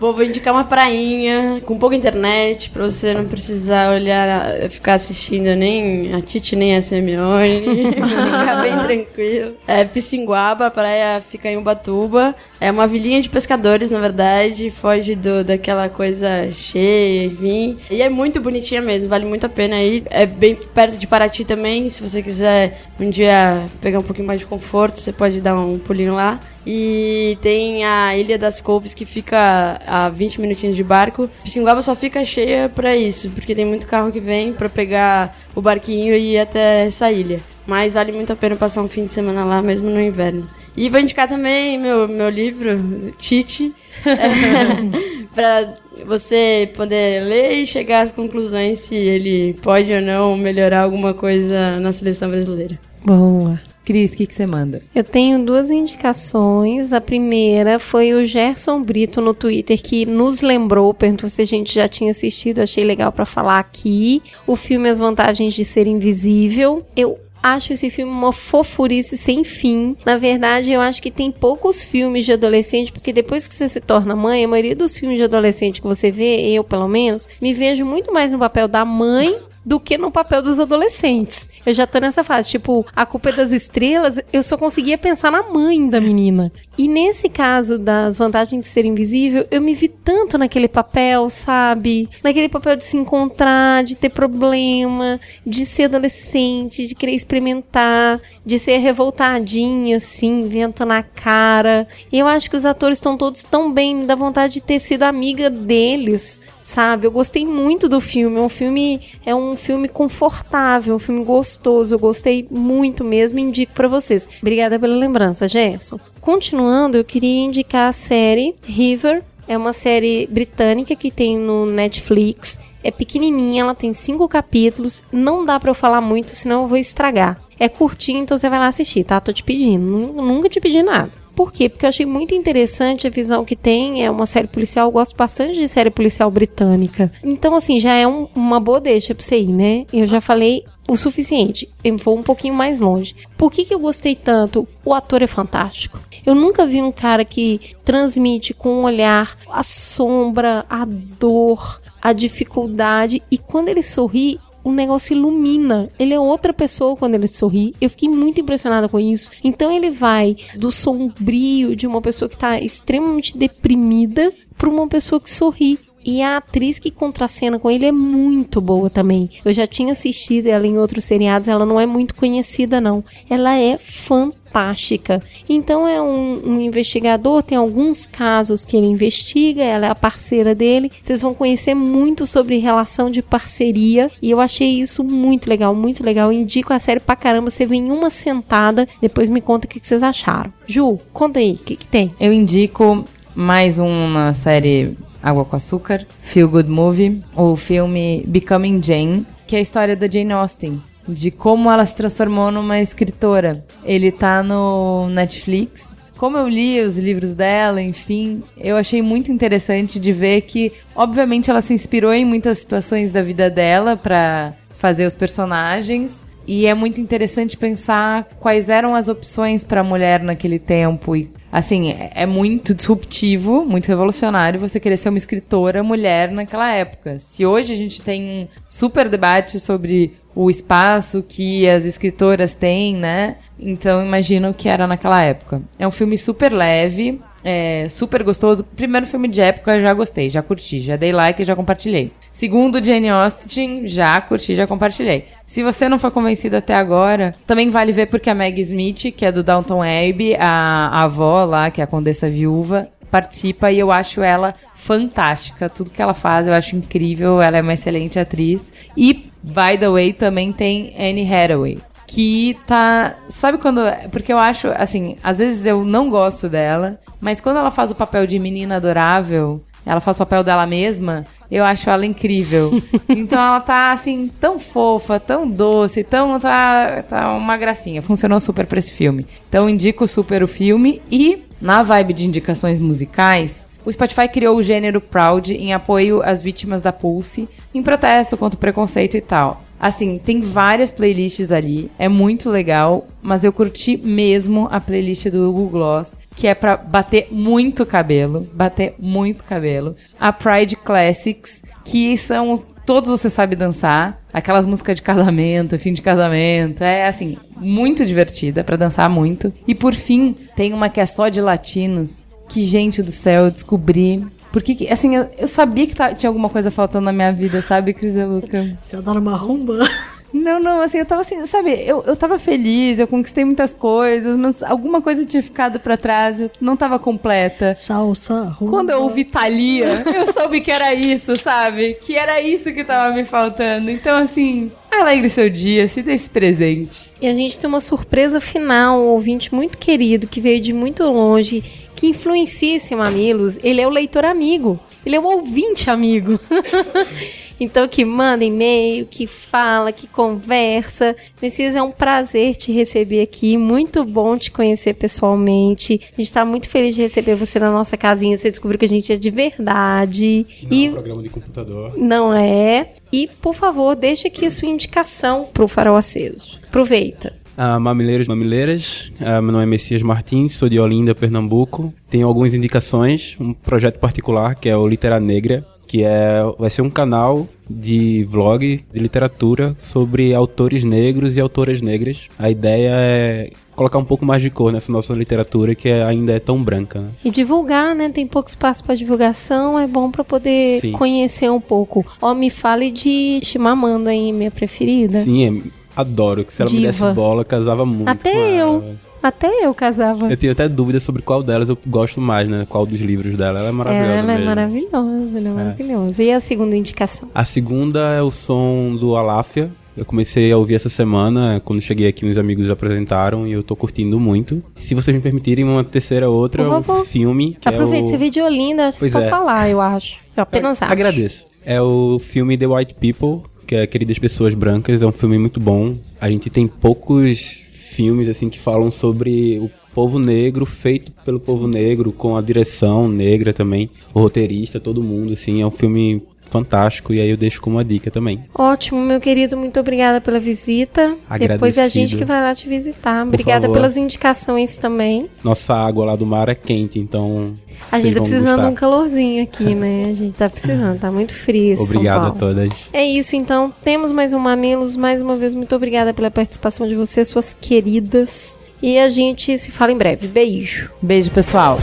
Bom, vou indicar uma prainha com pouca internet pra você não precisar olhar, ficar assistindo nem a Titi nem a Simeone. ficar bem tranquilo. É Pissinguaba, a praia fica em Ubatuba. É uma vilinha de pescadores, na verdade. Foge do, daquela coisa cheia, enfim. E é muito bonitinha mesmo, vale muito a pena aí. É bem perto de Paraty também. Se você quiser um dia pegar um pouquinho mais de conforto, você pode dar um pulinho lá. E tem a Ilha das Couves que fica a 20 minutinhos de barco. Pissinguaba só fica cheia para isso, porque tem muito carro que vem para pegar o barquinho e ir até essa ilha. Mas vale muito a pena passar um fim de semana lá, mesmo no inverno. E vou indicar também meu, meu livro, Tite, é, para você poder ler e chegar às conclusões se ele pode ou não melhorar alguma coisa na seleção brasileira.
Boa. Cris, o que, você manda?
Eu tenho duas indicações. A primeira foi o Gerson Brito no Twitter que nos lembrou, perguntou se a gente já tinha assistido, achei legal para falar aqui. O filme As Vantagens de Ser Invisível. Eu acho esse filme uma fofurice sem fim. Na verdade, eu acho que tem poucos filmes de adolescente, porque depois que você se torna mãe, a maioria dos filmes de adolescente que você vê, eu pelo menos, me vejo muito mais no papel da mãe do que no papel dos adolescentes. Eu já tô nessa fase, tipo, a culpa é das estrelas, eu só conseguia pensar na mãe da menina. E nesse caso das vantagens de ser invisível, eu me vi tanto naquele papel, sabe? Naquele papel de se encontrar, de ter problema, de ser adolescente, de querer experimentar, de ser revoltadinha, assim, vento na cara. E eu acho que os atores estão todos tão bem, me dá vontade de ter sido amiga deles sabe? Eu gostei muito do filme. É um filme, é um filme confortável, um filme gostoso. Eu gostei muito mesmo indico para vocês. Obrigada pela lembrança, Gerson. Continuando, eu queria indicar a série River. É uma série britânica que tem no Netflix. É pequenininha, ela tem cinco capítulos. Não dá para eu falar muito, senão eu vou estragar. É curtinho, então você vai lá assistir, tá? Tô te pedindo. Nunca te pedi nada. Por quê? Porque eu achei muito interessante a visão que tem. É uma série policial. Eu gosto bastante de série policial britânica. Então, assim, já é um, uma boa deixa pra você ir, né? Eu já falei o suficiente. Eu vou um pouquinho mais longe. Por que, que eu gostei tanto? O ator é fantástico. Eu nunca vi um cara que transmite com um olhar a sombra, a dor, a dificuldade. E quando ele sorri, o negócio ilumina. Ele é outra pessoa quando ele sorri. Eu fiquei muito impressionada com isso. Então ele vai do sombrio de uma pessoa que tá extremamente deprimida para uma pessoa que sorri. E a atriz que contracena com ele é muito boa também. Eu já tinha assistido ela em outros seriados, ela não é muito conhecida, não. Ela é fantástica. Então é um, um investigador, tem alguns casos que ele investiga, ela é a parceira dele. Vocês vão conhecer muito sobre relação de parceria. E eu achei isso muito legal, muito legal. Indico a série pra caramba. Você vem em uma sentada, depois me conta o que, que vocês acharam. Ju, conta aí, o que, que tem?
Eu indico mais uma série Água com Açúcar, Feel Good Movie, o filme Becoming Jane, que é a história da Jane Austen, de como ela se transformou numa escritora. Ele tá no Netflix. Como eu li os livros dela, enfim, eu achei muito interessante de ver que, obviamente, ela se inspirou em muitas situações da vida dela para fazer os personagens. E é muito interessante pensar quais eram as opções para a mulher naquele tempo e assim, é é muito disruptivo, muito revolucionário você querer ser uma escritora mulher naquela época. Se hoje a gente tem um super debate sobre o espaço que as escritoras têm, né? Então imagino que era naquela época. É um filme super leve, é super gostoso. Primeiro filme de época, já gostei, já curti, já dei like e já compartilhei. Segundo, Jane Austen, já curti, já compartilhei. Se você não foi convencido até agora, também vale ver porque a Meg Smith, que é do Downton Abbey, a, a avó lá, que é a condessa viúva, participa e eu acho ela fantástica. Tudo que ela faz eu acho incrível. Ela é uma excelente atriz. E, by the way, também tem Anne Hathaway. Que tá. Sabe quando. Porque eu acho, assim, às vezes eu não gosto dela, mas quando ela faz o papel de menina adorável, ela faz o papel dela mesma, eu acho ela incrível. então ela tá, assim, tão fofa, tão doce, tão. Tá, tá uma gracinha. Funcionou super pra esse filme. Então indico super o filme. E, na vibe de indicações musicais, o Spotify criou o gênero Proud em apoio às vítimas da Pulse, em protesto contra o preconceito e tal. Assim, tem várias playlists ali, é muito legal, mas eu curti mesmo a playlist do Google Gloss, que é pra bater muito cabelo, bater muito cabelo. A Pride Classics, que são todos você sabe dançar, aquelas músicas de casamento, fim de casamento, é assim, muito divertida pra dançar muito. E por fim, tem uma que é só de latinos, que gente do céu, eu descobri porque, que- assim, eu, eu sabia que tá- tinha alguma coisa faltando na minha vida, sabe, Cris e Luca?
Você adora uma rumba?
Não, não, assim, eu tava assim, sabe, eu, eu tava feliz, eu conquistei muitas coisas, mas alguma coisa tinha ficado pra trás, eu não tava completa.
Salsa, rumba.
Quando eu ouvi Thalia, eu soube que era isso, sabe? Que era isso que tava me faltando. Então, assim, alegre seu dia, se dê esse presente.
E a gente tem uma surpresa final, um ouvinte muito querido que veio de muito longe, que influencia esse Mamilos. Ele é o leitor amigo. Ele é o ouvinte amigo. então, que manda e-mail, que fala, que conversa. Messias, é um prazer te receber aqui. Muito bom te conhecer pessoalmente. A gente tá muito feliz de receber você na nossa casinha. Você descobriu que a gente é de verdade. e
programa de computador.
não é. E, por favor, deixe aqui a sua indicação pro Farol Aceso. Aproveita.
Ah, mamileiros, mamileiras. Ah, meu nome é Messias Martins, sou de Olinda, Pernambuco. Tenho algumas indicações, um projeto particular que é o Litera Negra, que é vai ser um canal de vlog de literatura sobre autores negros e autoras negras. A ideia é colocar um pouco mais de cor nessa nossa literatura que é- ainda é tão branca. Né?
E divulgar, né? Tem pouco espaço para divulgação, é bom para poder
Sim.
conhecer um pouco. Ó, me fale de Chimamanda, hein? Minha preferida.
Sim, é- adoro. Que se ela me
Diva.
desse bola, casava muito.
Até eu.
ela.
Até eu casava.
Eu tenho até dúvida sobre qual delas eu gosto mais, né? Qual dos livros dela. Ela é maravilhosa.
ela é
mesmo.
maravilhosa, ela é, maravilhosa. E a segunda indicação?
A segunda é o som do Aláfia. Eu comecei a ouvir essa semana, quando cheguei aqui, uns amigos apresentaram e eu tô curtindo muito. Se vocês me permitirem, uma terceira outra é um
favor.
filme.
Aproveita,
é o...
de Olinda, acho que
Pois
pode
é.
falar, eu acho. Eu apenas acho.
Agradeço. É o filme The White People, que é Queridas Pessoas Brancas. É um filme muito bom. A gente tem poucos filmes assim que falam sobre o povo negro, feito pelo povo negro, com a direção negra também, o roteirista, todo mundo, assim. É um filme fantástico e aí eu deixo como uma dica também.
Ótimo, meu querido, muito obrigada pela visita. Depois é a gente
Agradecido.
que vai lá te visitar. Obrigada pelas indicações também.
Nossa água lá do mar é quente, então.
A gente tá precisando de um calorzinho aqui, né? A gente tá precisando, tá muito frio
Obrigado a todas.
É isso, então. Temos mais um Mamilos. Mais uma vez, muito obrigada pela participação de vocês, suas queridas. E a gente se fala em breve. Beijo.
Beijo, pessoal.